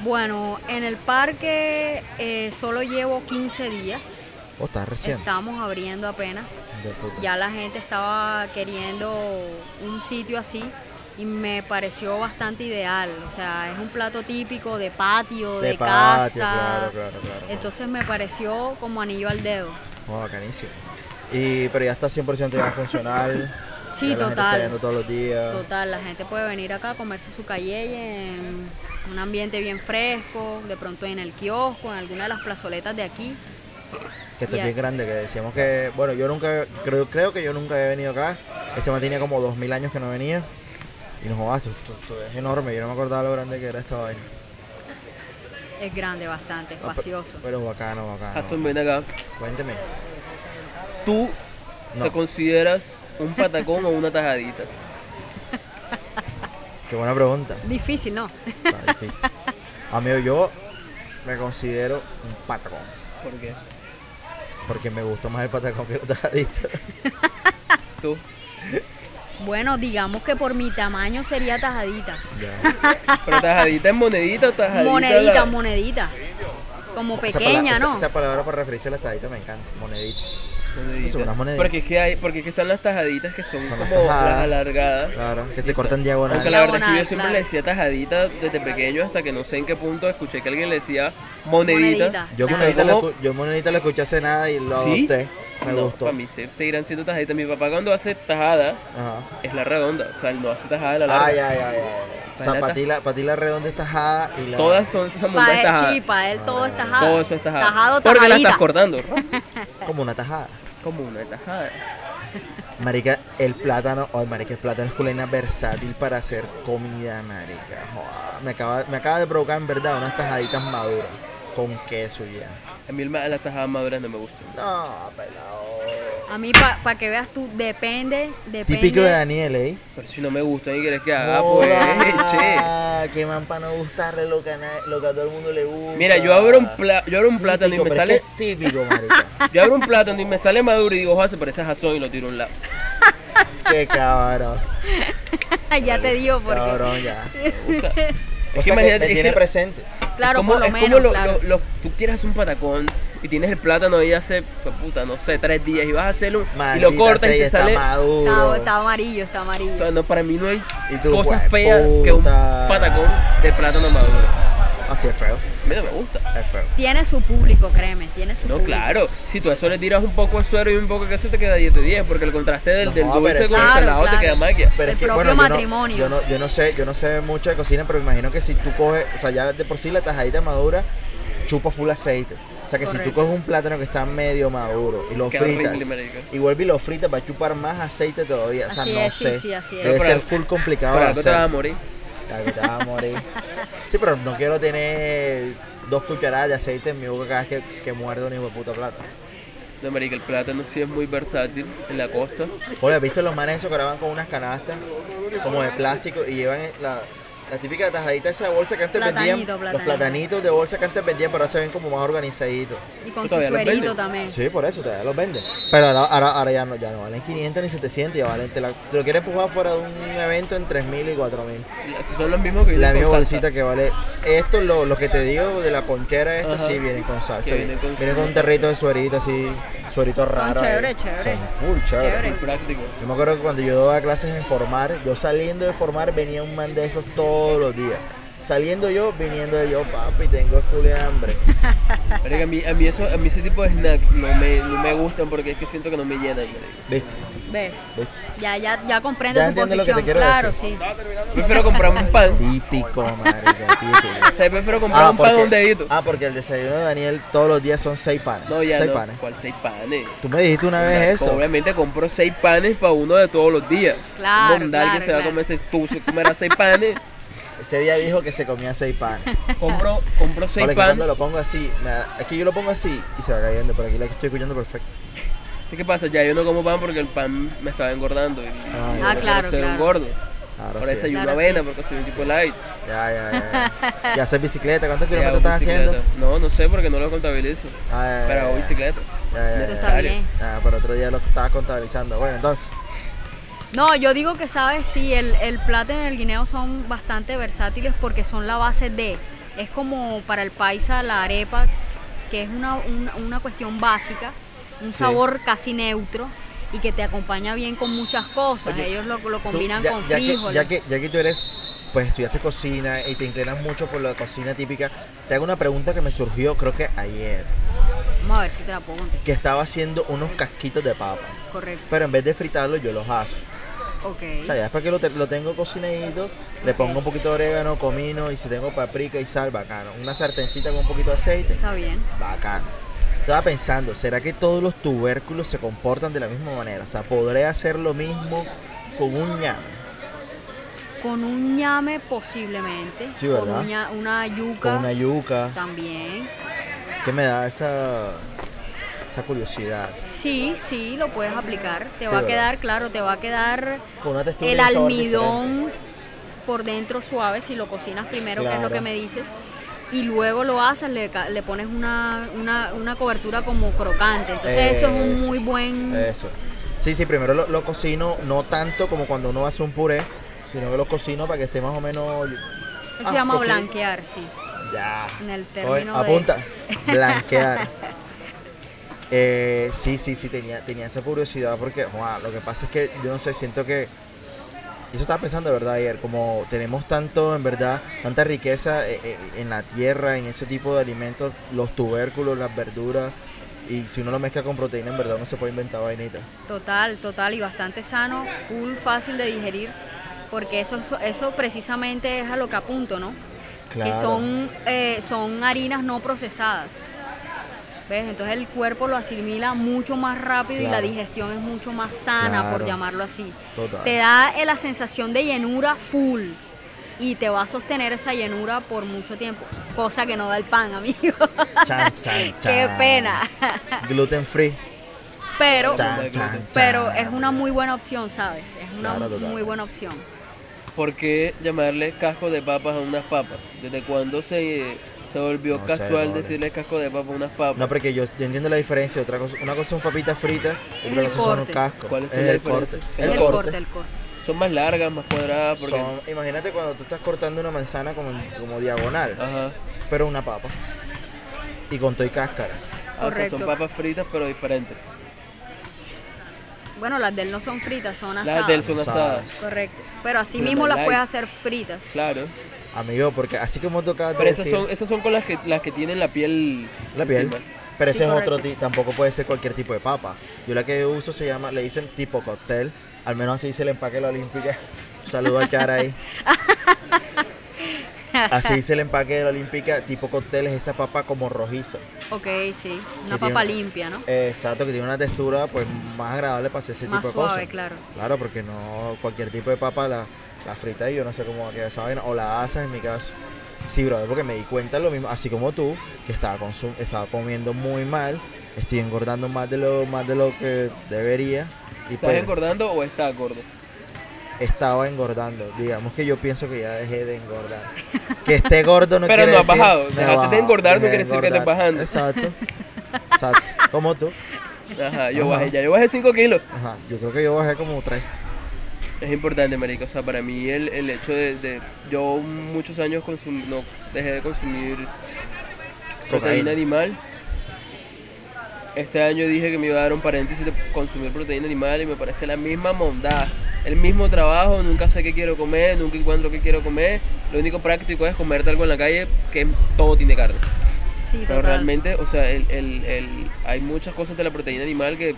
Bueno, en el parque eh, solo llevo 15 días. Oh, estás recién. Estamos abriendo apenas. Ya la gente estaba queriendo un sitio así y me pareció bastante ideal. O sea, es un plato típico de patio, de, De patio, casa. claro, claro, claro. Entonces me pareció como anillo al dedo. Oh, bacanísimo. Y, pero ya está 100% ya funcional. Sí, ya la gente está total. todos los días. Total, la gente puede venir acá a comerse su calle en un ambiente bien fresco, de pronto en el kiosco, en alguna de las plazoletas de aquí. Que esto es bien grande, que decíamos que, bueno, yo nunca, creo, creo que yo nunca había venido acá. Este man tenía como 2000 años que no venía. Y nos jodas, esto, esto- esto es enorme. Yo no me acordaba lo grande que era esta vaina. Es grande bastante, espacioso. Pero bacano, bacano. Jason, ven acá. Cuénteme. Tú No. te consideras un patacón o una tajadita. Qué buena pregunta. Difícil, ¿no? Está difícil. Amigo, yo me considero un patacón. ¿Por qué? Porque me gusta más el patacón que la tajadita. Tú. Bueno, digamos que por mi tamaño sería tajadita. Ya. ¿Pero tajadita es monedita o tajadita? Monedita, la- monedita. Como Esa pequeña, palabra- esa- ¿no? Esa, palabra para referirse a la tajadita me encanta. Monedita. Son unas moneditas. Porque es que hay, porque es que están las tajaditas que son, Son las como las, tajadas. alargadas. Claro. Que se cortan diagonal. Aunque la verdad es que yo siempre claro. le decía tajadita desde pequeño hasta que no sé en qué punto escuché que alguien le decía monedita. Monedita. Yo Claro. monedita, la, yo monedita la escuché hace nada y lo ¿Sí? adopté. Me no, gustó. Para mí se- seguirán siendo tajaditas. Mi papá cuando hace tajada Ajá. es la redonda. O sea, él no hace tajada de la larga. Ay, ay, ay, ay. O sea, Para ti, la, pa' ti la redonda es tajada y la. Todas son esas él, tajadas. sí, para él todo es tajado. Todo eso es tajada. Tajado, Porque la estás cortando. Como una tajada. Como una tajada. Marica, el plátano. Ay, marica, el plátano es culina versátil para hacer comida, marica. Me, acaba, me acaba de provocar, en verdad, unas tajaditas maduras. Con queso ya. A mí las tajadas maduras no me gustan. No, pelado. A mí, para que veas tú, depende, depende. Típico de Daniel, ¿eh? Pero si no me gustan y quieres que haga, pues, che. Qué man para no gustarle lo que, a lo que a todo el mundo le gusta. Mira, yo abro un, pla- yo abro un plátano y me sale. es que es típico, marica. Yo abro un plátano y me sale maduro y digo, ojalá se parece a Jason y lo tiro a un lado. Qué cabrón. ya te digo porque. Cabrón, ya. Me gusta. O Es sea, que es tiene que presente. Claro, como, por lo es menos. como lo- claro. lo- lo- tú quieres hacer un patacón y tienes el plátano ahí hace, pues, puta, no sé, tres días y vas a hacerlo y lo cortas y te está sale. maduro. Está, está amarillo, está amarillo. O sea, no, para mí no hay tú, cosa "Jue fea que un puta". patacón de plátano maduro. Así es feo. A mí no me gusta. Es feo. Tiene su público, créeme, tiene su No, público. claro. Si tú a eso le tiras un poco de suero y un poco de queso, te queda 10 de 10. Porque el contraste del, No, del pero dulce con el que- salado Claro, te queda claro. magia. Pero El es que, propio bueno, yo no, matrimonio. yo, no, yo no sé, yo no sé mucho de cocina, pero me imagino que si tú coges, o sea, ya de por sí la tajadita madura chupa full aceite. O sea que si tú coges un plátano que está medio maduro y lo Queda fritas horrible, y vuelve y lo fritas, va a chupar más aceite todavía. O sea, Así no es, sé. sí, así es. Debe Pero ser full complicado algo te vas a morir. Que te vas a morir. Sí, pero no quiero tener dos cucharadas de aceite en mi boca cada vez que, que muerdo un hijo de puta plátano. No, marica, el plátano sí es muy versátil en la costa. Oye, ¿has visto los manes esos que graban con unas canastas como de plástico y llevan la, la típica tajadita esa de bolsa que antes Platanito, vendían? Los platanito. platanitos de bolsa que antes vendían, pero ahora se ven como más organizaditos. Y con su suerito también. Sí, por eso todavía los venden. Pero ahora, ahora, ahora ya, no, ya no valen 500 ni 700, ya valen, te, la- te lo quieres empujar fuera de un evento en 3000 y 4000. Esos son los mismos que La misma bolsita que vale. Esto, lo, lo que te digo de la ponquera, esta Ajá. sí vienen con salsa. Vienen con, con- un territo de suerito así, suerito raro. ahí. chévere, chévere. Son full chévere. Chévere. Práctico. Yo me acuerdo que cuando yo daba clases en formar, yo saliendo de formar venía un man de esos todos los días. Saliendo yo, viniendo de yo, papi, tengo culo de hambre. Marica, a mí, a mí eso, a mí ese tipo de snacks no me, no me gustan porque es que siento que no me llenan. ¿Viste? ¿Ves? ¿Viste? Ya, ya, ya comprendo Ya tu entiendes lo que posición. te quiero claro, decir. sí. Prefiero comprarme un pan. Típico, marica, típico. O sea, prefiero comprar un pan a un dedito. ah, porque el desayuno de Daniel todos los días son seis panes. No, ya seis no. panes. ¿Cuál seis panes? Tú me dijiste una vez eso. Obviamente compro seis panes para uno de todos los días. Claro, Un mondal claro, que se va a comer seis, tú se comerás seis panes. Ese día dijo que se comía seis panes. Compro, compro seis que panes. cuando lo pongo así, me da- es que yo lo pongo así y se va cayendo, pero aquí lo estoy escuchando perfecto. ¿Qué pasa? Ya yo no como pan porque el pan me estaba engordando. Y, y Ah, no quiero claro, ser un claro. gordo. Ahora Por sí. eso hay una Claro, avena, sí. porque soy un tipo light. Ya, ya, ya. ¿Y hacer bicicleta? ¿Cuántos kilómetros estás haciendo? bicicleta. No, no sé porque no lo contabilizo. Ah, ya, ya, Pero hago bicicleta. Ya, ya, ya, Eso ya. está bien. Ah, pero otro día lo estabas contabilizando. Bueno, entonces, No, yo digo que, ¿sabes? Sí, el, el plátano y el guineo son bastante versátiles porque son la base de. Es como para el paisa la arepa, que es una, una, una cuestión básica, un Sí. sabor casi neutro y que te acompaña bien con muchas cosas. Oye, Ellos lo, lo Tú, combinan ya, con ya que, ya, que, ya que tú eres, pues estudiaste cocina y te inclinas mucho por la cocina típica, te hago una pregunta que me surgió creo que ayer, Vamos a ver si te la puedo contar. que estaba haciendo unos casquitos de papa, Correcto. pero en vez de fritarlos yo los aso. Ok. O sea, ya después que lo, te- lo tengo cocinadito, le pongo un poquito de orégano, comino y si tengo paprika y sal, bacano. Una sartencita con un poquito de aceite, Está bien. bacano. Estaba pensando, ¿será que todos los tubérculos se comportan de la misma manera? O sea, ¿podré hacer lo mismo con un ñame? Con un ñame posiblemente. Sí, con ¿verdad? un ña- una yuca Con una yuca. también. que me da esa, esa curiosidad. Sí, sí, lo puedes aplicar. Te Sí, va a quedar, claro, te va a quedar el diferente. almidón por dentro suave si lo cocinas primero, que es lo que me dices. Y luego lo haces, le, le pones una, una, una cobertura como crocante. Entonces eso es un muy buen... Eso. Sí, sí, primero lo, lo cocino, no tanto como cuando uno hace un puré, sino que lo cocino para que esté más o menos... Eso Ah, se llama cocino. blanquear, sí. Ya. En el Oye, término de- apunta. Blanquear. Eh, sí, sí, sí, tenía, tenía esa curiosidad porque, lo que pasa es que yo no sé, siento que... Eso estaba pensando, de verdad, ayer, como tenemos tanto, en verdad, tanta riqueza eh, eh, en la tierra, en ese tipo de alimentos, los tubérculos, las verduras, y si uno lo mezcla con proteína, en verdad uno se puede inventar vainitas. Total, total y bastante sano, full fácil de digerir, porque eso, eso precisamente es a lo que apunto, ¿no? Que son, eh, son harinas no procesadas. ¿Ves? Entonces el cuerpo lo asimila mucho más rápido y la digestión es mucho más sana, por llamarlo así. Total. Te da eh, la sensación de llenura full y te va a sostener esa llenura por mucho tiempo, cosa que no da el pan, amigo. Chan, chan, Qué chan. pena. Gluten free. Pero Chan, chan, pero es una muy buena opción, ¿sabes? Es una Claro, muy buena opción. ¿Por qué llamarle casco de papas a unas papas? ¿Desde cuándo se, se volvió No casual decirle casco de papa a unas papas? No, porque yo, yo entiendo la diferencia. Otra cosa, una cosa son papitas fritas y otra cosa son corte. cascos. ¿Cuál es el corte. Es El, el corte. el corte. Son más largas, más cuadradas, porque... Son- imagínate cuando tú estás cortando una manzana como, como diagonal, Ajá. pero una papa. Y con todo y cáscara. Ah, o sea, son papas fritas, pero diferentes. Bueno, las de él no son fritas, son asadas. Las del son Asadas. asadas. Correcto. Pero así Pero mismo las light. puedes hacer fritas. Claro. Amigo, porque así como de Pero esas decir, son, esas son con las que, las que tienen la piel... la piel. encima. Pero Sí, ese es otro tipo, tampoco puede ser cualquier tipo de papa. Yo la que uso se llama, le dicen tipo cóctel. Al menos así dice el empaque de la Olímpica. Un saludo a Chara ahí. Así dice el empaque de la Olímpica, tipo cóctel, es esa papa como rojiza. Ok, sí. Una papa tiene- limpia, ¿no? Exacto, que tiene una textura pues más agradable para hacer ese Más tipo de suave, cosas. claro. Claro, porque no cualquier tipo de papa la, la frita y yo no sé cómo va a quedar esa vaina. O la asas en mi caso. Sí, brother, porque me di cuenta lo mismo, así como tú, que estaba, consum- estaba comiendo muy mal, estoy engordando más de lo, más de lo que debería. Y ¿Estás pues engordando o estás gordo? estaba engordando. Digamos que yo pienso que ya dejé de engordar. Que esté gordo no Pero quiere no has decir- bajado. Dejaste de bajado, engordar, no dejé de quiere decir que estés engordar. bajando. Exacto. Exacto. Como tú. Ajá, yo Ajá. bajé ya. Yo bajé 5 kilos. Ajá. Yo creo que yo bajé como tres. Es importante, marico. O sea, para mí el, el hecho de, de- Yo muchos años consum- no dejé de consumir proteína animal. Este año dije que me iba a dar un paréntesis de consumir proteína animal y me parece la misma mondad. El mismo trabajo, nunca sé qué quiero comer, nunca encuentro qué quiero comer. Lo único práctico es comerte algo en la calle que todo tiene carne. Sí, Pero total. realmente, o sea, el, el- el- hay muchas cosas de la proteína animal que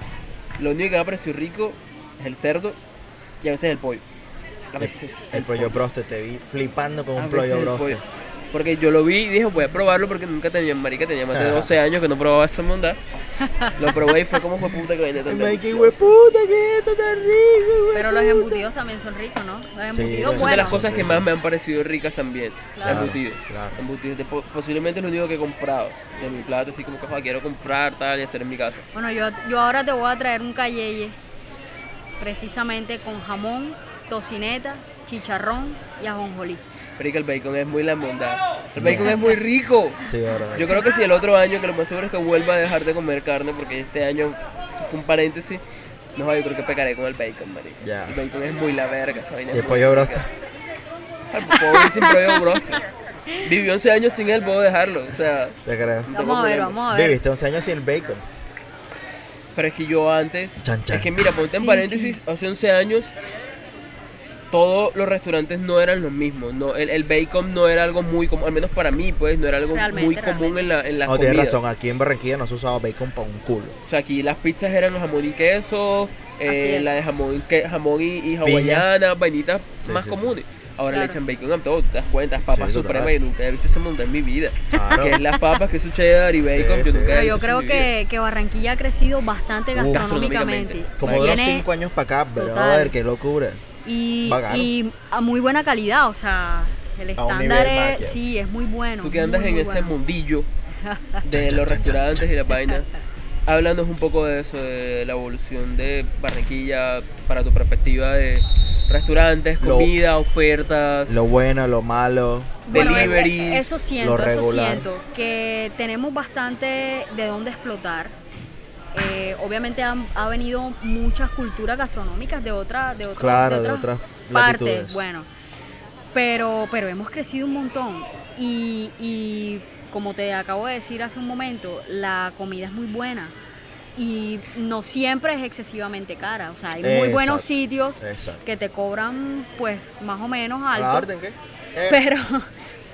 lo único que me ha parecido rico es el cerdo y a veces el pollo. A veces El pollo broster, te vi flipando con A un pollo broster. pollo. Porque yo lo vi y dije, voy a probarlo porque nunca tenía, marica, tenía más de Ajá. 12 años que no probaba esa mondad. Lo probé y fue como fue puta que vaina tan deliciosa. hueputa, que esto tan rico, Pero los embutidos también son ricos, ¿no? Los Sí, embutidos Son de las cosas que más me han parecido ricas también. Claro, embutidos. claro. Embutidos. De posiblemente es lo único que he comprado de mi plato, así como que "Joder, quiero comprar tal y hacer en mi casa. Bueno, yo, yo ahora te voy a traer un cayeye precisamente con jamón, tocineta, chicharrón y ajonjolí. Pero que el bacon es muy la. El bacon es muy rico. Sí, verdad. Yo creo que si el otro año, que lo más seguro es que vuelva a dejar de comer carne, porque este año fue un paréntesis, No, yo creo que pecaré con el bacon, marico. Ya. El bacon es muy la verga, esa vaina Y el pollo broster. Al pollo sin pollo broster. Vivió 11 años sin él, puedo dejarlo. O sea, Te creo. no Vamos a ver, problema. vamos a ver. Viviste 11 años sin el bacon. Pero es que yo antes. Chan, chan. Es que mira, ponte en Sí, paréntesis, sí. hace 11 años. Todos los restaurantes no eran los mismos. No, el, el bacon no era algo muy común, al menos para mí, pues, no era algo Realmente, muy común en la, en las No, tienes comidas. razón. Aquí en Barranquilla no se usaba bacon para un culo. O sea, aquí las pizzas eran los jamón y queso, eh, la de jamón, que- jamón y, y hawaiana, vainitas Sí, más sí, sí. comunes. Ahora le Claro. echan bacon a todo, te das cuenta, papas Sí, supremas, yo nunca he visto ese montón en mi vida. Claro. Que es las papas, que es su cheddar y bacon, Sí, que sí. nunca he Pero visto yo creo que, que Barranquilla ha crecido bastante Uh, gastronómicamente. Como de los 5 años para acá, Total. brother, qué locura. y, y a muy buena calidad, o sea, el A estándar es, sí, es muy bueno. Tú que muy, andas en muy ese bueno. mundillo de los restaurantes y la vaina, háblanos un poco de eso, de la evolución de Barranquilla para tu perspectiva de restaurantes, Lo- comida, ofertas. Lo bueno, lo malo. Bueno, Deliveries, eh, eso siento, lo eso siento, que tenemos bastante de dónde explotar. Eh, obviamente han, ha venido muchas culturas gastronómicas de otra, de otras, Claro, de otras partes, latitudes. bueno, pero, pero hemos crecido un montón y, y como te acabo de decir hace un momento, la comida es muy buena y no siempre es excesivamente cara, o sea, hay muy buenos sitios Exacto. que te cobran pues más o menos ¿A la orden qué? Eh, pero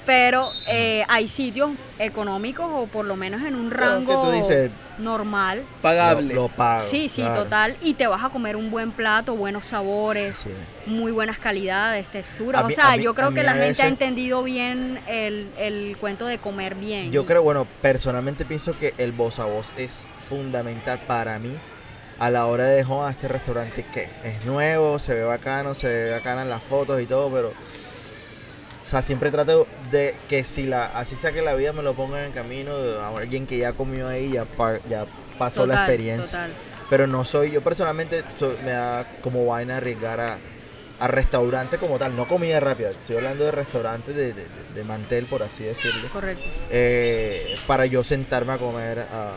pero eh, hay sitios económicos o por lo menos en un que rango tú dices, normal. pagable. Lo, lo pago. Sí, sí, claro. total. Y te vas a comer un buen plato, buenos sabores, Sí. muy buenas calidades, texturas. Mí- o sea, mí- yo creo que la gente ha entendido bien el, el cuento de comer bien. Yo creo, bueno, personalmente pienso que el voz a voz es fundamental para mí a la hora de dejar a este restaurante que es nuevo, se ve bacano, se ve bacana en las fotos y todo, pero o sea, siempre trato de que si la así sea que la vida me lo ponga en el camino a alguien que ya comió ahí, ya pa- ya pasó la experiencia. total. Pero no soy, yo personalmente soy- me da como vaina arriesgar a, a restaurante como tal, no comida rápida, estoy hablando de restaurantes de, de- mantel, por así decirlo Correcto. eh, para yo sentarme a comer, a,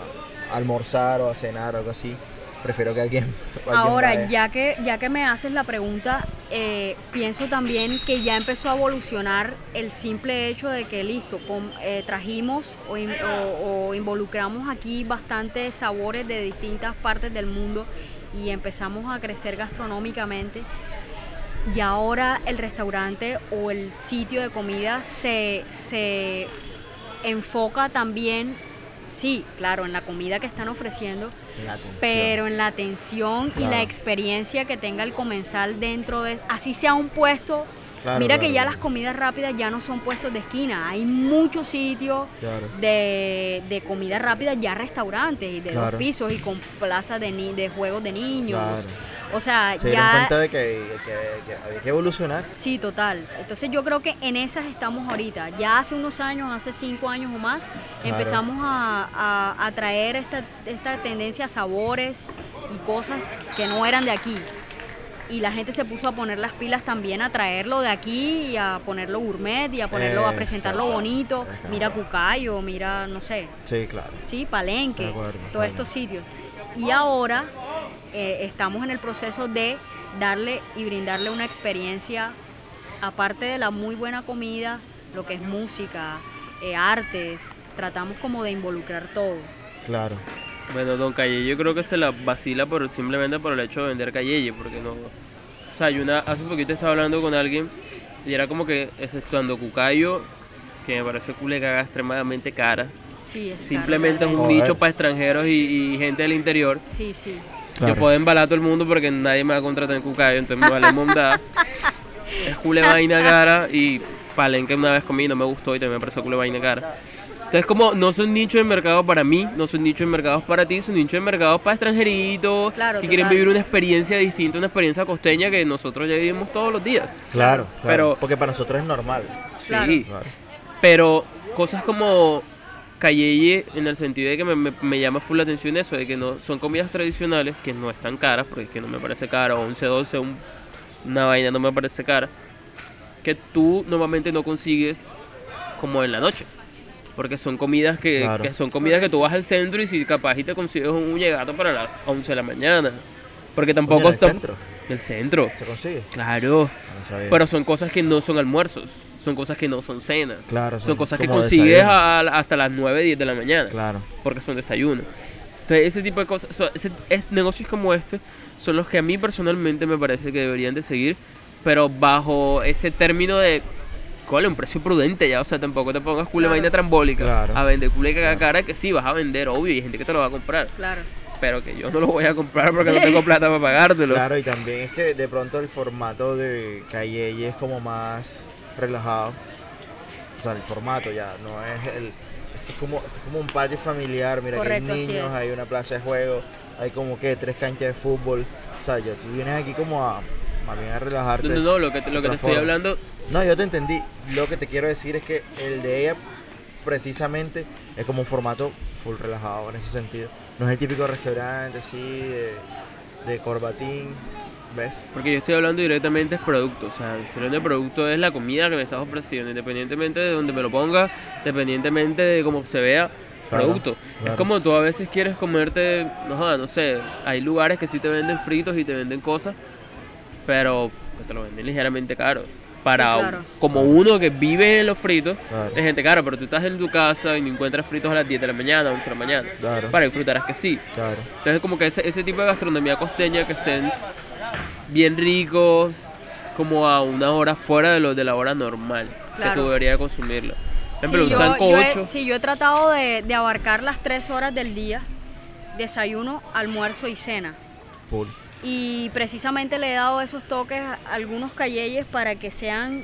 a almorzar o a cenar o algo así. Prefiero que alguien. alguien Ahora, vaya. ya que, ya que me haces la pregunta, eh, pienso también que ya empezó a evolucionar el simple hecho de que, listo, eh, trajimos o, in- o- o involucramos aquí bastantes sabores de distintas partes del mundo y empezamos a crecer gastronómicamente. Y ahora el restaurante o el sitio de comida se, se enfoca también, sí, claro, en la comida que están ofreciendo, pero en la atención y la experiencia que tenga el comensal dentro de así sea un puesto Claro, mira claro, que ya claro. las comidas rápidas ya no son puestos de esquina hay muchos sitios de, de comida rápida ya restaurantes y de dos pisos y con plazas de, ni- de juegos de niños o sea Se ya cuenta de que, que- que había que evolucionar. Sí, total. Entonces yo creo que en esas estamos ahorita. Ya hace unos años, hace cinco años o más, empezamos a, a- a traer esta, esta tendencia a sabores y cosas que no eran de aquí. Y la gente se puso a poner las pilas también a traerlo de aquí y a ponerlo gourmet y a ponerlo, a Es presentarlo bonito. Mira Cucayo, mira, no sé, Sí, claro. sí, Palenque, todos estos sitios. Y ahora eh, estamos en el proceso de darle y brindarle una experiencia, aparte de la muy buena comida, lo que es música, eh, artes, tratamos como de involucrar todo. Claro. Bueno, Don Calle, yo creo que se la vacila por simplemente por el hecho de vender Calleye, porque no. O sea, yo una, hace poquito estaba hablando con alguien y era como que, exceptuando Cucayo, que me parece culecaga extremadamente cara, Sí, es caro, simplemente es un Joder. nicho para extranjeros y, y gente del interior. Sí, sí. Yo puedo embalar a todo el mundo porque nadie me va a contratar en Cucayo, entonces me vale mondada. es cule vaina cara y Palenque una vez comí, no me gustó y también me pareció cule vaina cara. Entonces como no son nichos de mercado para mí, no son nichos de mercados para ti, son nichos de mercados para extranjeritos Claro, que quieren vivir una experiencia distinta, una experiencia costeña que nosotros ya vivimos todos los días. Claro, claro. Pero- Porque para nosotros es normal. Sí, Claro. pero cosas como Calleye, en el sentido de que me, me- me llama full la atención eso, de que no son comidas tradicionales, que no están caras, porque es que no me parece cara, 11, 12, un- una vaina no me parece cara, que tú normalmente no consigues como en la noche. Porque son comidas que, Claro. que son comidas que tú vas al centro y si capaz y te consigues un llegato para las 11 de la mañana. Porque tampoco Coño, en el centro del centro. se consigue. Claro. No sabía. Pero son cosas que no son almuerzos, son cosas que no son cenas. Claro, son, son cosas que consigues a- a- hasta las 9, 10 de la mañana, Claro. porque son desayunos. Entonces, ese tipo de cosas, so- ese- es- negocios como este son los que a mí personalmente me parece que deberían de seguir, pero bajo ese término de, ¿cuál? Un precio prudente ya, o sea, tampoco te pongas culo de Claro. vaina trambólica Claro. a vender culo Claro. cara que sí, vas a vender, obvio, y hay gente que te lo va a comprar, Claro. pero que yo no lo voy a comprar porque no tengo plata para pagártelo. Claro, y también es que de pronto el formato de Calle es como más relajado. O sea, el formato ya no es el. Esto es como, esto es como un patio familiar. Mira Correcto, que hay niños, es. hay una plaza de juego, hay como que tres canchas de fútbol. O sea, ya tú vienes aquí como a. Más bien a relajarte. No, no, no, lo que te, lo que otra te estoy hablando No, yo te entendí. Lo que te quiero decir es que el de ella, precisamente, es como un formato full relajado en ese sentido. No es el típico restaurante así de, de corbatín. ¿Ves? Porque yo estoy hablando directamente de producto, o sea, estoy hablando de producto es la comida que me estás ofreciendo, independientemente de donde me lo ponga, independientemente de cómo se vea, Claro, producto. claro. Es como tú a veces quieres comerte, no, no sé, hay lugares que sí te venden fritos y te venden cosas, pero que te lo venden ligeramente caros. Para Sí, un- claro. como uno que vive en los fritos, Claro. es gente cara, pero tú estás en tu casa y no encuentras fritos a las 10 de la mañana, 11 de la mañana. Claro. Para disfrutarás que sí. Claro. Entonces como que ese, ese tipo de gastronomía costeña que estén bien ricos, como a una hora fuera de, lo, de la hora normal que tú deberías consumirlo. Por ejemplo, Sí, un yo- yo he- sí, yo he tratado de, de abarcar las tres horas del día, desayuno, almuerzo y cena. Y precisamente le he dado esos toques a algunos calleyes para que sean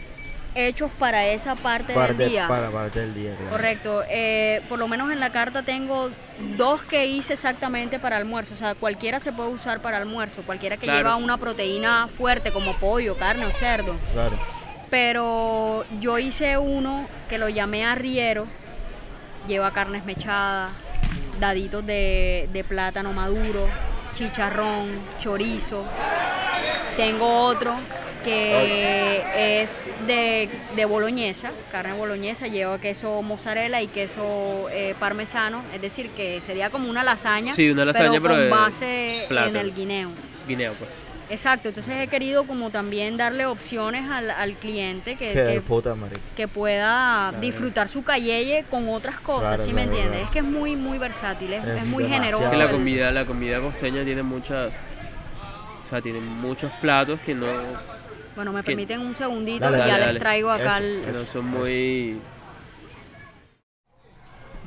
hechos para esa parte Parte, del día. Para parte del día, claro. Correcto. Eh, por lo menos en la carta tengo dos que hice exactamente para almuerzo. O sea, cualquiera se puede usar para almuerzo. Cualquiera que Claro. lleva una proteína fuerte como pollo, carne o cerdo. Claro. Pero yo hice uno que lo llamé arriero. Lleva carnes mechadas, daditos de, de plátano maduro, chicharrón, chorizo. Tengo otro que es de, de boloñesa, carne boloñesa, lleva queso mozzarella y queso eh, parmesano, es decir, que sería como una lasaña, Sí, una lasaña, pero con base en el guineo. Guineo, pues. Exacto, entonces he querido como también darle opciones al, al cliente que, que, puta, que pueda Claro. disfrutar su calleye con otras cosas, Claro, ¿sí me entiendes? claro. Es que es muy muy versátil, es, Es es muy generoso. Que la comida, la comida costeña tiene muchas. O sea, tiene muchos platos que no, Bueno, me que- permiten un segundito Dale, y ya dale, les dale. traigo acá Eso, el... que no son eso. muy.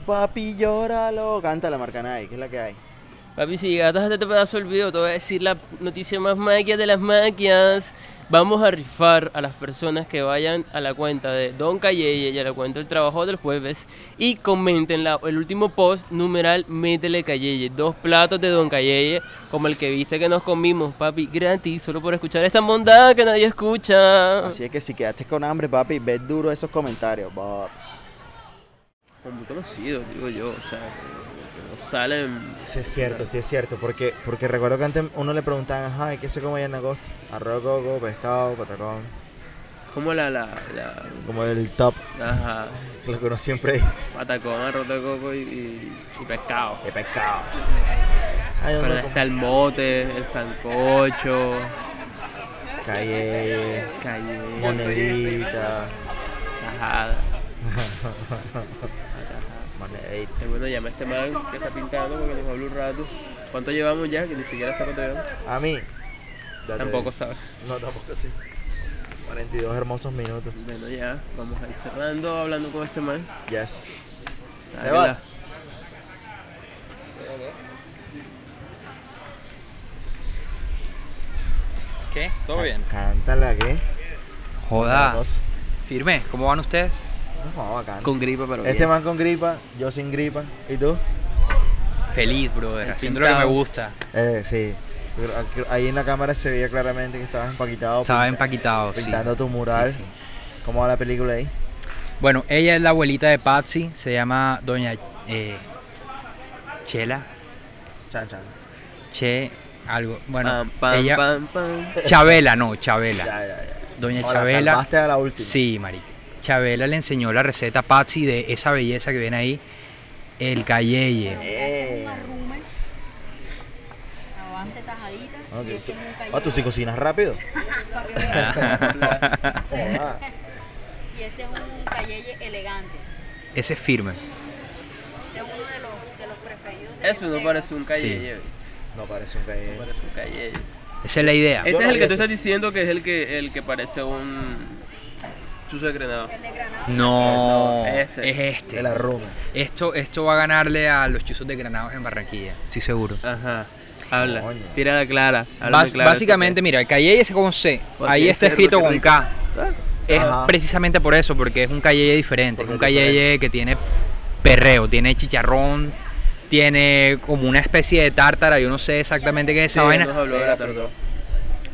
Papi, llóralo. Canta la marca Nike, ¿qué es la que hay? Papi, si llegaste hasta este pedazo del video, te voy a decir la noticia más maquia de las maquias. Vamos a rifar a las personas que vayan a la cuenta de Don Cayeye y a la cuenta del trabajo del jueves y comenten la- el último post numeral Métele Cayeye. Dos platos de Don Cayeye, como el que viste que nos comimos, papi, gratis, solo por escuchar esta mondada que nadie escucha. Así es que si quedaste con hambre, papi, ve duro esos comentarios, Bobs. Muy conocidos, digo yo, o sea, salen. Sí es cierto, sí es cierto, porque, porque recuerdo que antes uno le preguntaban, ajá, ¿y qué se come allá en agosto? Arroz, coco, pescado, patacón, como la, la, la, como el top, ajá, lo que uno siempre dice, patacón, arroz de coco y, y- y pescado. de pescado. Ay, Pero ¿dónde está el mote, el sancocho, Calle, calle, monedita, tajada. Y bueno, llama a este man que está pintando porque nos habla un rato. ¿Cuánto llevamos ya? Que ni siquiera sé cuánto llevamos. A mí, Tampoco digo. sabe. No, tampoco sí. 42 hermosos minutos. Bueno, ya, vamos a ir cerrando hablando con este man. Yes. Dale, Sebas. ¿Qué? ¿Todo bien? Cántala, ¿qué? Joda. Firme, ¿cómo van ustedes? No, bacán. Con gripa, pero Este bien. man con gripa, yo sin gripa. ¿Y tú? Feliz, brother, haciendo lo que me gusta. Eh, sí. Ahí en la cámara se veía claramente que estabas empaquitado. Estaba empaquitado, sí. Pintando tu mural. Sí, sí. ¿Cómo va la película ahí? Bueno, ella es la abuelita de Patsy, se llama Doña eh, Chela, Chan, chan. Che, algo. Bueno, Pam, pam, ella. pam. Chabela, no, Chabela. Ya, ya, ya. Doña Chabela. salvaste a la última. Sí, marica. Chabela le enseñó la receta a Patsy de esa belleza que viene ahí, el cayeye. Eh. Ah, tú- ah, tú sí cocinas rápido. Y este es un cayeye elegante. Ese es firme. Este es uno de los, de los preferidos de Eso no parece un calle. No parece un calle. Parece un calle. Esa es la idea. Este Yo es no el que tú estás diciendo que es el que el que parece un chuzo de granada. El de Granada. No, este. es este. De la. Esto, esto va a ganarle a los chuzos de Granados en Barranquilla, estoy seguro. Ajá. Habla. Coño. Tira la clara. básicamente, mira, el Cayeye es con C. Ahí está escrito con. K. Ah, Es Ajá. precisamente por eso, porque es un Cayeye diferente. Porque Es un diferente. Cayeye que tiene perreo, tiene chicharrón, tiene como una especie de tártara. Yo no sé exactamente qué es esa sí, vaina.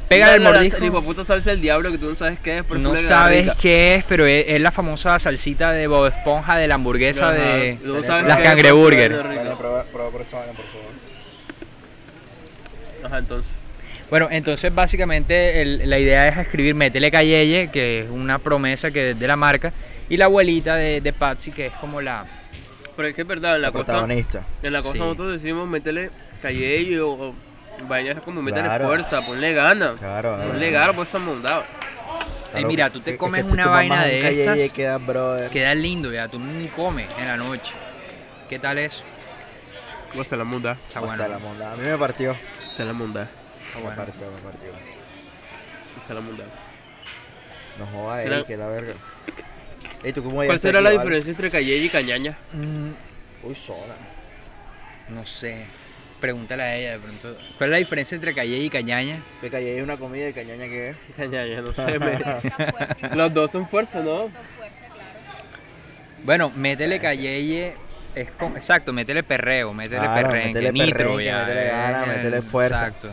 Pega el mordisco. La hijueputa salsa del diablo que tú no sabes qué es, pero No tú le sabes qué es, pero es, es la famosa salsita de Bob Esponja de la hamburguesa Ajá. de Tú no sabes las cangreburger. Dale, prueba, prueba por esta vaina, por favor. Ajá, entonces. Bueno, entonces básicamente el- la idea es escribir Métele Cayeye, que es una promesa que es de la marca, y la abuelita de, de Patsy, que es como la... Pero es que es verdad, en la La costa, protagonista. en la costa Sí. nosotros decimos métele calle o, o vainas como métele Claro. fuerza, ponle gana. Claro, claro. Ponle gana por esa mondada. Ey, mira, tú te Es- es comes que si una vaina de estas, y queda, brother. queda lindo, ya, tú ni comes en la noche. ¿Qué tal eso? Hasta la mondada. Está Hasta bueno. la monda. A mí me partió. Hasta la mondada. Está Me partió, me partió. Hasta la mondada. No jodas, Era- ey, que la verga. Ey, ¿tú cómo ¿Cuál será la diferencia entre calle y cañaña? Mm, Uy, sola. no sé. Pregúntale a ella de pronto. ¿Cuál es la diferencia entre Cayeye y Cañaña? Que calle es una comida y cañaña que es. Cañaña, no sé. me- Los dos son fuerza, ¿no? fuerza, claro. Bueno, métele Cayeye. Es con, exacto, métele perreo, métele Claro, perrenque, métele nitro, perrenque, ya, métele gana, eh, métele fuerza. Exacto.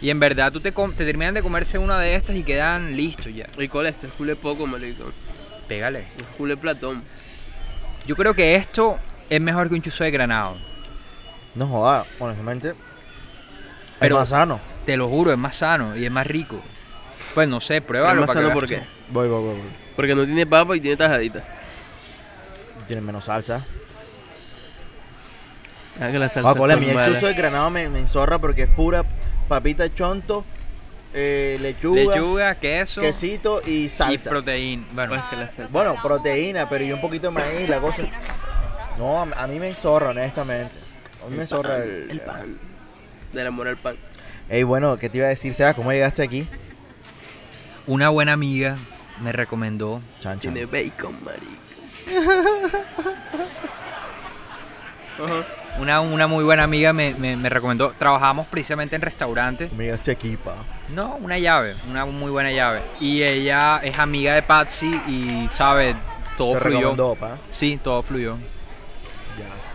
Y en verdad tú te, com- te terminan de comerse una de estas y quedan listos ya. ¿Y cuál es este? Es culé poco, marico. Pégale. Es culé platón. Yo creo que esto es mejor que un chuzo de granado. No jodas, honestamente. Pero- es más sano. Te lo juro, es más sano y es más rico. Pues no sé, Pero pruébalo. más para que sano veas por tú. qué? Voy, voy, voy. voy. Porque no tiene papa y tiene tajadita. Tiene menos salsa. Ah, que la salsa Ah, cole, a mí el chuzo de granado me, me enzorra porque es pura papita chonto, eh, lechuga, Lechuga, queso quesito y y salsa. proteína. Bueno, Pues que la salsa. bueno, proteína, pero y un poquito de maíz, la cosa. No, a, a mí me enzorra, honestamente. A mí me enzorra el... El pan. Del amor al pan. Ey, bueno, ¿qué te iba a decir, Seba? ¿Cómo llegaste aquí? una buena amiga me recomendó. Chan, chan. Tiene bacon, marico. Ajá. Una, una muy buena amiga me, me- me recomendó. Trabajamos precisamente en restaurantes. ¿Cómo llegaste aquí, pa? No, una llave, una muy buena llave. Y ella es amiga de Patsy y sabe, todo Te fluyó. recomendó, pa. Sí, todo fluyó.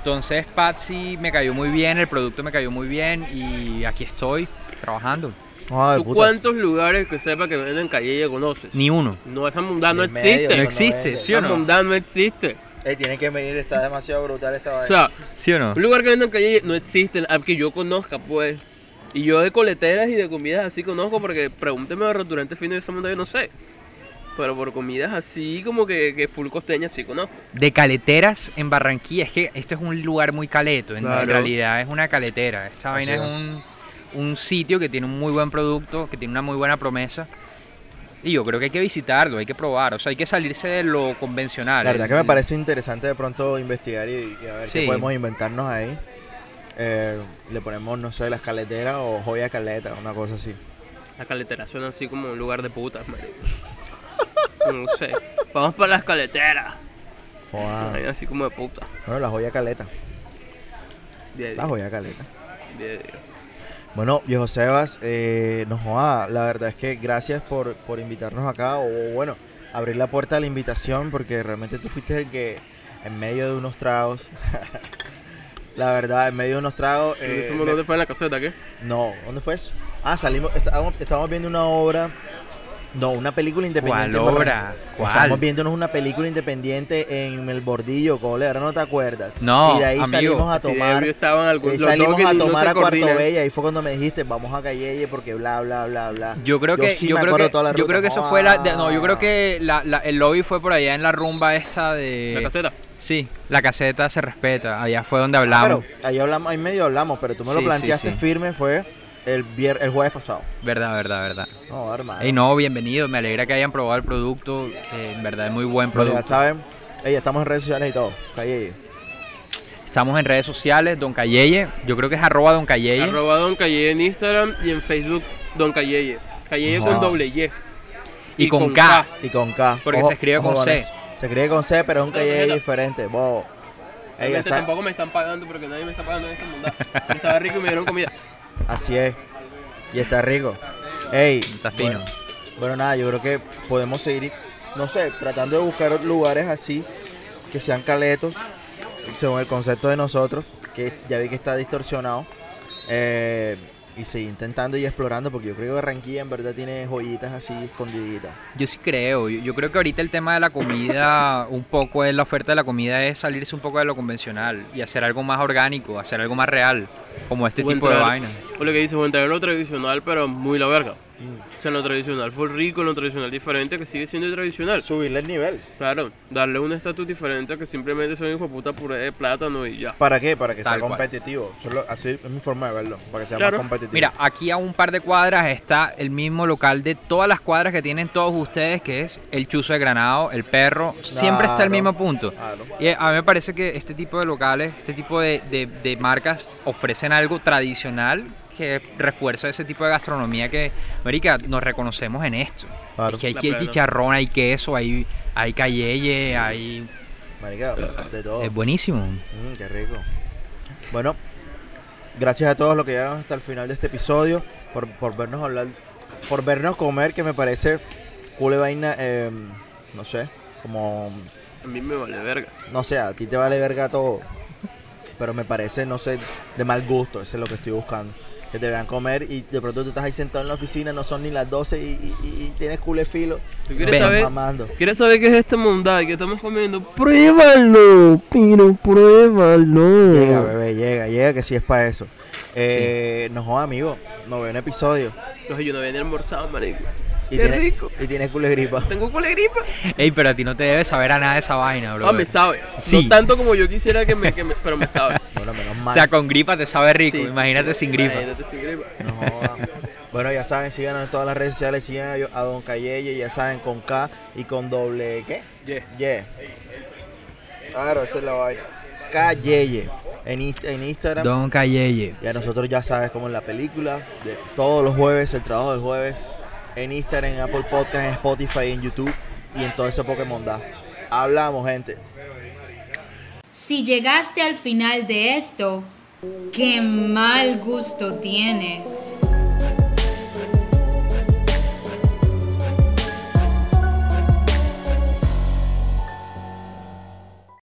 Entonces Patsy me cayó muy bien, el producto me cayó muy bien y aquí estoy trabajando. No, de ¿Tú putas. cuántos lugares que sepa que venden calle conoces? Ni uno. No, esa mundada no medio, existe. No existe. ¿sí o Esa no? mundada no existe. Ey, tiene que venir, está demasiado brutal esta O vaina. sea, ¿Sí o no? un lugar que venden calle no existe, al que yo conozca, pues. Y yo de coleteras y de comidas así conozco, porque pregúnteme de restaurantes finos de esa mundada, yo no sé. Pero por comidas así como que, que full costeñas sí conozco. De caleteras en Barranquilla, es que este es un lugar muy caleto, en, Claro. realidad es una caletera. Esta vaina es. un, un sitio que tiene un muy buen producto, que tiene una muy buena promesa. Y yo creo que hay que visitarlo, hay que probar, o sea, hay que salirse de lo convencional. La verdad El- que me parece interesante de pronto investigar y, y a ver Sí. qué podemos inventarnos ahí. Eh, le ponemos, no sé, las caleteras o joya caleta, una cosa así. La caletera suena así como un lugar de putas, marico. No sé. Vamos para las caleteras. Joda. Ahí Así como de puta. Bueno, la joya caleta. Día a La día, joya caleta. día a día. Bueno, viejo Sebas, eh, no joda, la verdad es que gracias por, por invitarnos acá, o bueno, abrir la puerta a la invitación, porque realmente tú fuiste el que en medio de unos tragos, la verdad, en medio de unos tragos... eh, ¿Eso me- ¿Dónde fue en la caseta qué? no, ¿dónde fue eso? Ah, salimos, estábamos, estábamos viendo una obra, no, una película independiente. ¿Cuál obra? ¿Cuál? Estábamos viéndonos una película independiente en el Bordillo, cole, ahora no te acuerdas. No, y de ahí amigo, salimos a tomar... ebrio estaban algún- Eh, dos salimos a tomar a Cuarto. Bella, ahí fue cuando me dijiste, vamos a Calleye porque bla, bla, bla, bla. Yo creo que, sí yo me creo acuerdo que, toda la yo ruta. creo que eso fue la, de- no, yo ah. creo que la- la- el lobby fue por allá en la rumba esta de, La caseta. sí, la caseta se respeta, allá fue donde Ah, hablamos. pero ahí hablamos, ahí medio hablamos, pero tú me lo sí, planteaste sí. firme, fue el, vier- el jueves pasado. Verdad, verdad, verdad. No, hermano. Ey, no, bienvenido. Me alegra que hayan probado el producto. en verdad es muy buen Bueno, ya producto. saben, ey, estamos en redes sociales y todo. Calle. Estamos en redes sociales, Don Cayeye. Yo creo que es arroba Don Cayeye. Arroba Don Cayeye en Instagram y en Facebook Don Cayeye. Cayeye con doble Y. Y con K. Y con K. Porque se escribe con C. Se escribe con C, pero es un calle tarjeta. diferente. Wow. Ey, saben- tampoco me están pagando porque nadie me está pagando en esta mundo. Estaba rico y me dieron comida. Así es. Y está rico. Ey. Está fino. Bueno, bueno, nada, yo creo que podemos seguir, no sé, tratando de buscar lugares así que sean caletos, según el concepto de nosotros, que ya vi que está distorsionado. eh, y seguir intentando y explorando, porque yo creo que Barranquilla en verdad tiene joyitas así escondiditas. Yo sí creo. Yo, yo creo que ahorita el tema de la comida, un poco es la oferta de la comida, es salirse un poco de lo convencional y hacer algo más orgánico, hacer algo más real, como este O tipo de vainas. O lo que dices, o entrar en lo tradicional, pero muy la verga. O sea, lo tradicional fue rico, lo tradicional diferente, que sigue siendo tradicional. Subirle el nivel. Claro, darle un estatus diferente a que simplemente son hijo de puta puré de plátano y ya. ¿Para qué? Para que Tal sea cual. competitivo. Solo- así es mi forma de verlo, para que sea Claro. más competitivo. Mira, aquí a un par de cuadras está el mismo local de todas las cuadras que tienen todos ustedes, que es el Chuzo de Granado, el perro. Siempre está el mismo punto. Claro. Y a mí me parece que este tipo de locales, este tipo de, de- de marcas ofrecen algo tradicional que refuerza ese tipo de gastronomía que, América, nos reconocemos en esto. Claro. Es que hay plena. chicharrón, hay queso, hay, hay cayeye, hay... Marica, de todo. Es buenísimo. Mm, qué rico. Bueno, gracias a todos los que llegaron hasta el final de este episodio, por, por vernos hablar, por vernos comer, que me parece cool vaina, eh, no sé, como, A mí me vale verga. no sé, a ti te vale verga todo, pero me parece, no sé, de mal gusto, eso es lo que estoy buscando. Que te vean comer y de pronto tú estás ahí sentado en la oficina, no son ni las 12 y, y- y- tienes culo de filo. ¿Tú quieres Ven, saber? Mamando. ¿Quieres saber qué es esta mondad que estamos comiendo? Pruébalo, pero pruébalo. Llega, bebé, llega, llega, que sí es para eso. Eh, No jodas, amigo, noveno episodio. No, yo no ni almorzado, marico. Y Qué tiene, rico. Y tienes culo de gripa. Tengo culo de gripa. Ey, pero a ti no te debes saber a nada de esa vaina, bro. Ah, me sabe. Sí. No tanto como yo quisiera que me, que me- pero me sabe. Bueno, menos O mal. sea, con gripa te sabe rico, Sí, imagínate sí. sin gripa. Imagínate sin gripa. No. Bueno, ya saben, sigan en todas las redes sociales, sigan a, a Don Cayeye, ya saben, con K y con doble, ¿qué? Yeah. Yeah. Claro, esa es la vaina. Cayeye. En, en Instagram. Don Cayeye. Ya nosotros ya sabes como en la película, de todos los jueves, el trabajo del jueves, en Instagram, en Apple Podcast, en Spotify, en YouTube y en todo ese Pokémon da. Hablamos, gente. Si llegaste al final de esto, qué mal gusto tienes.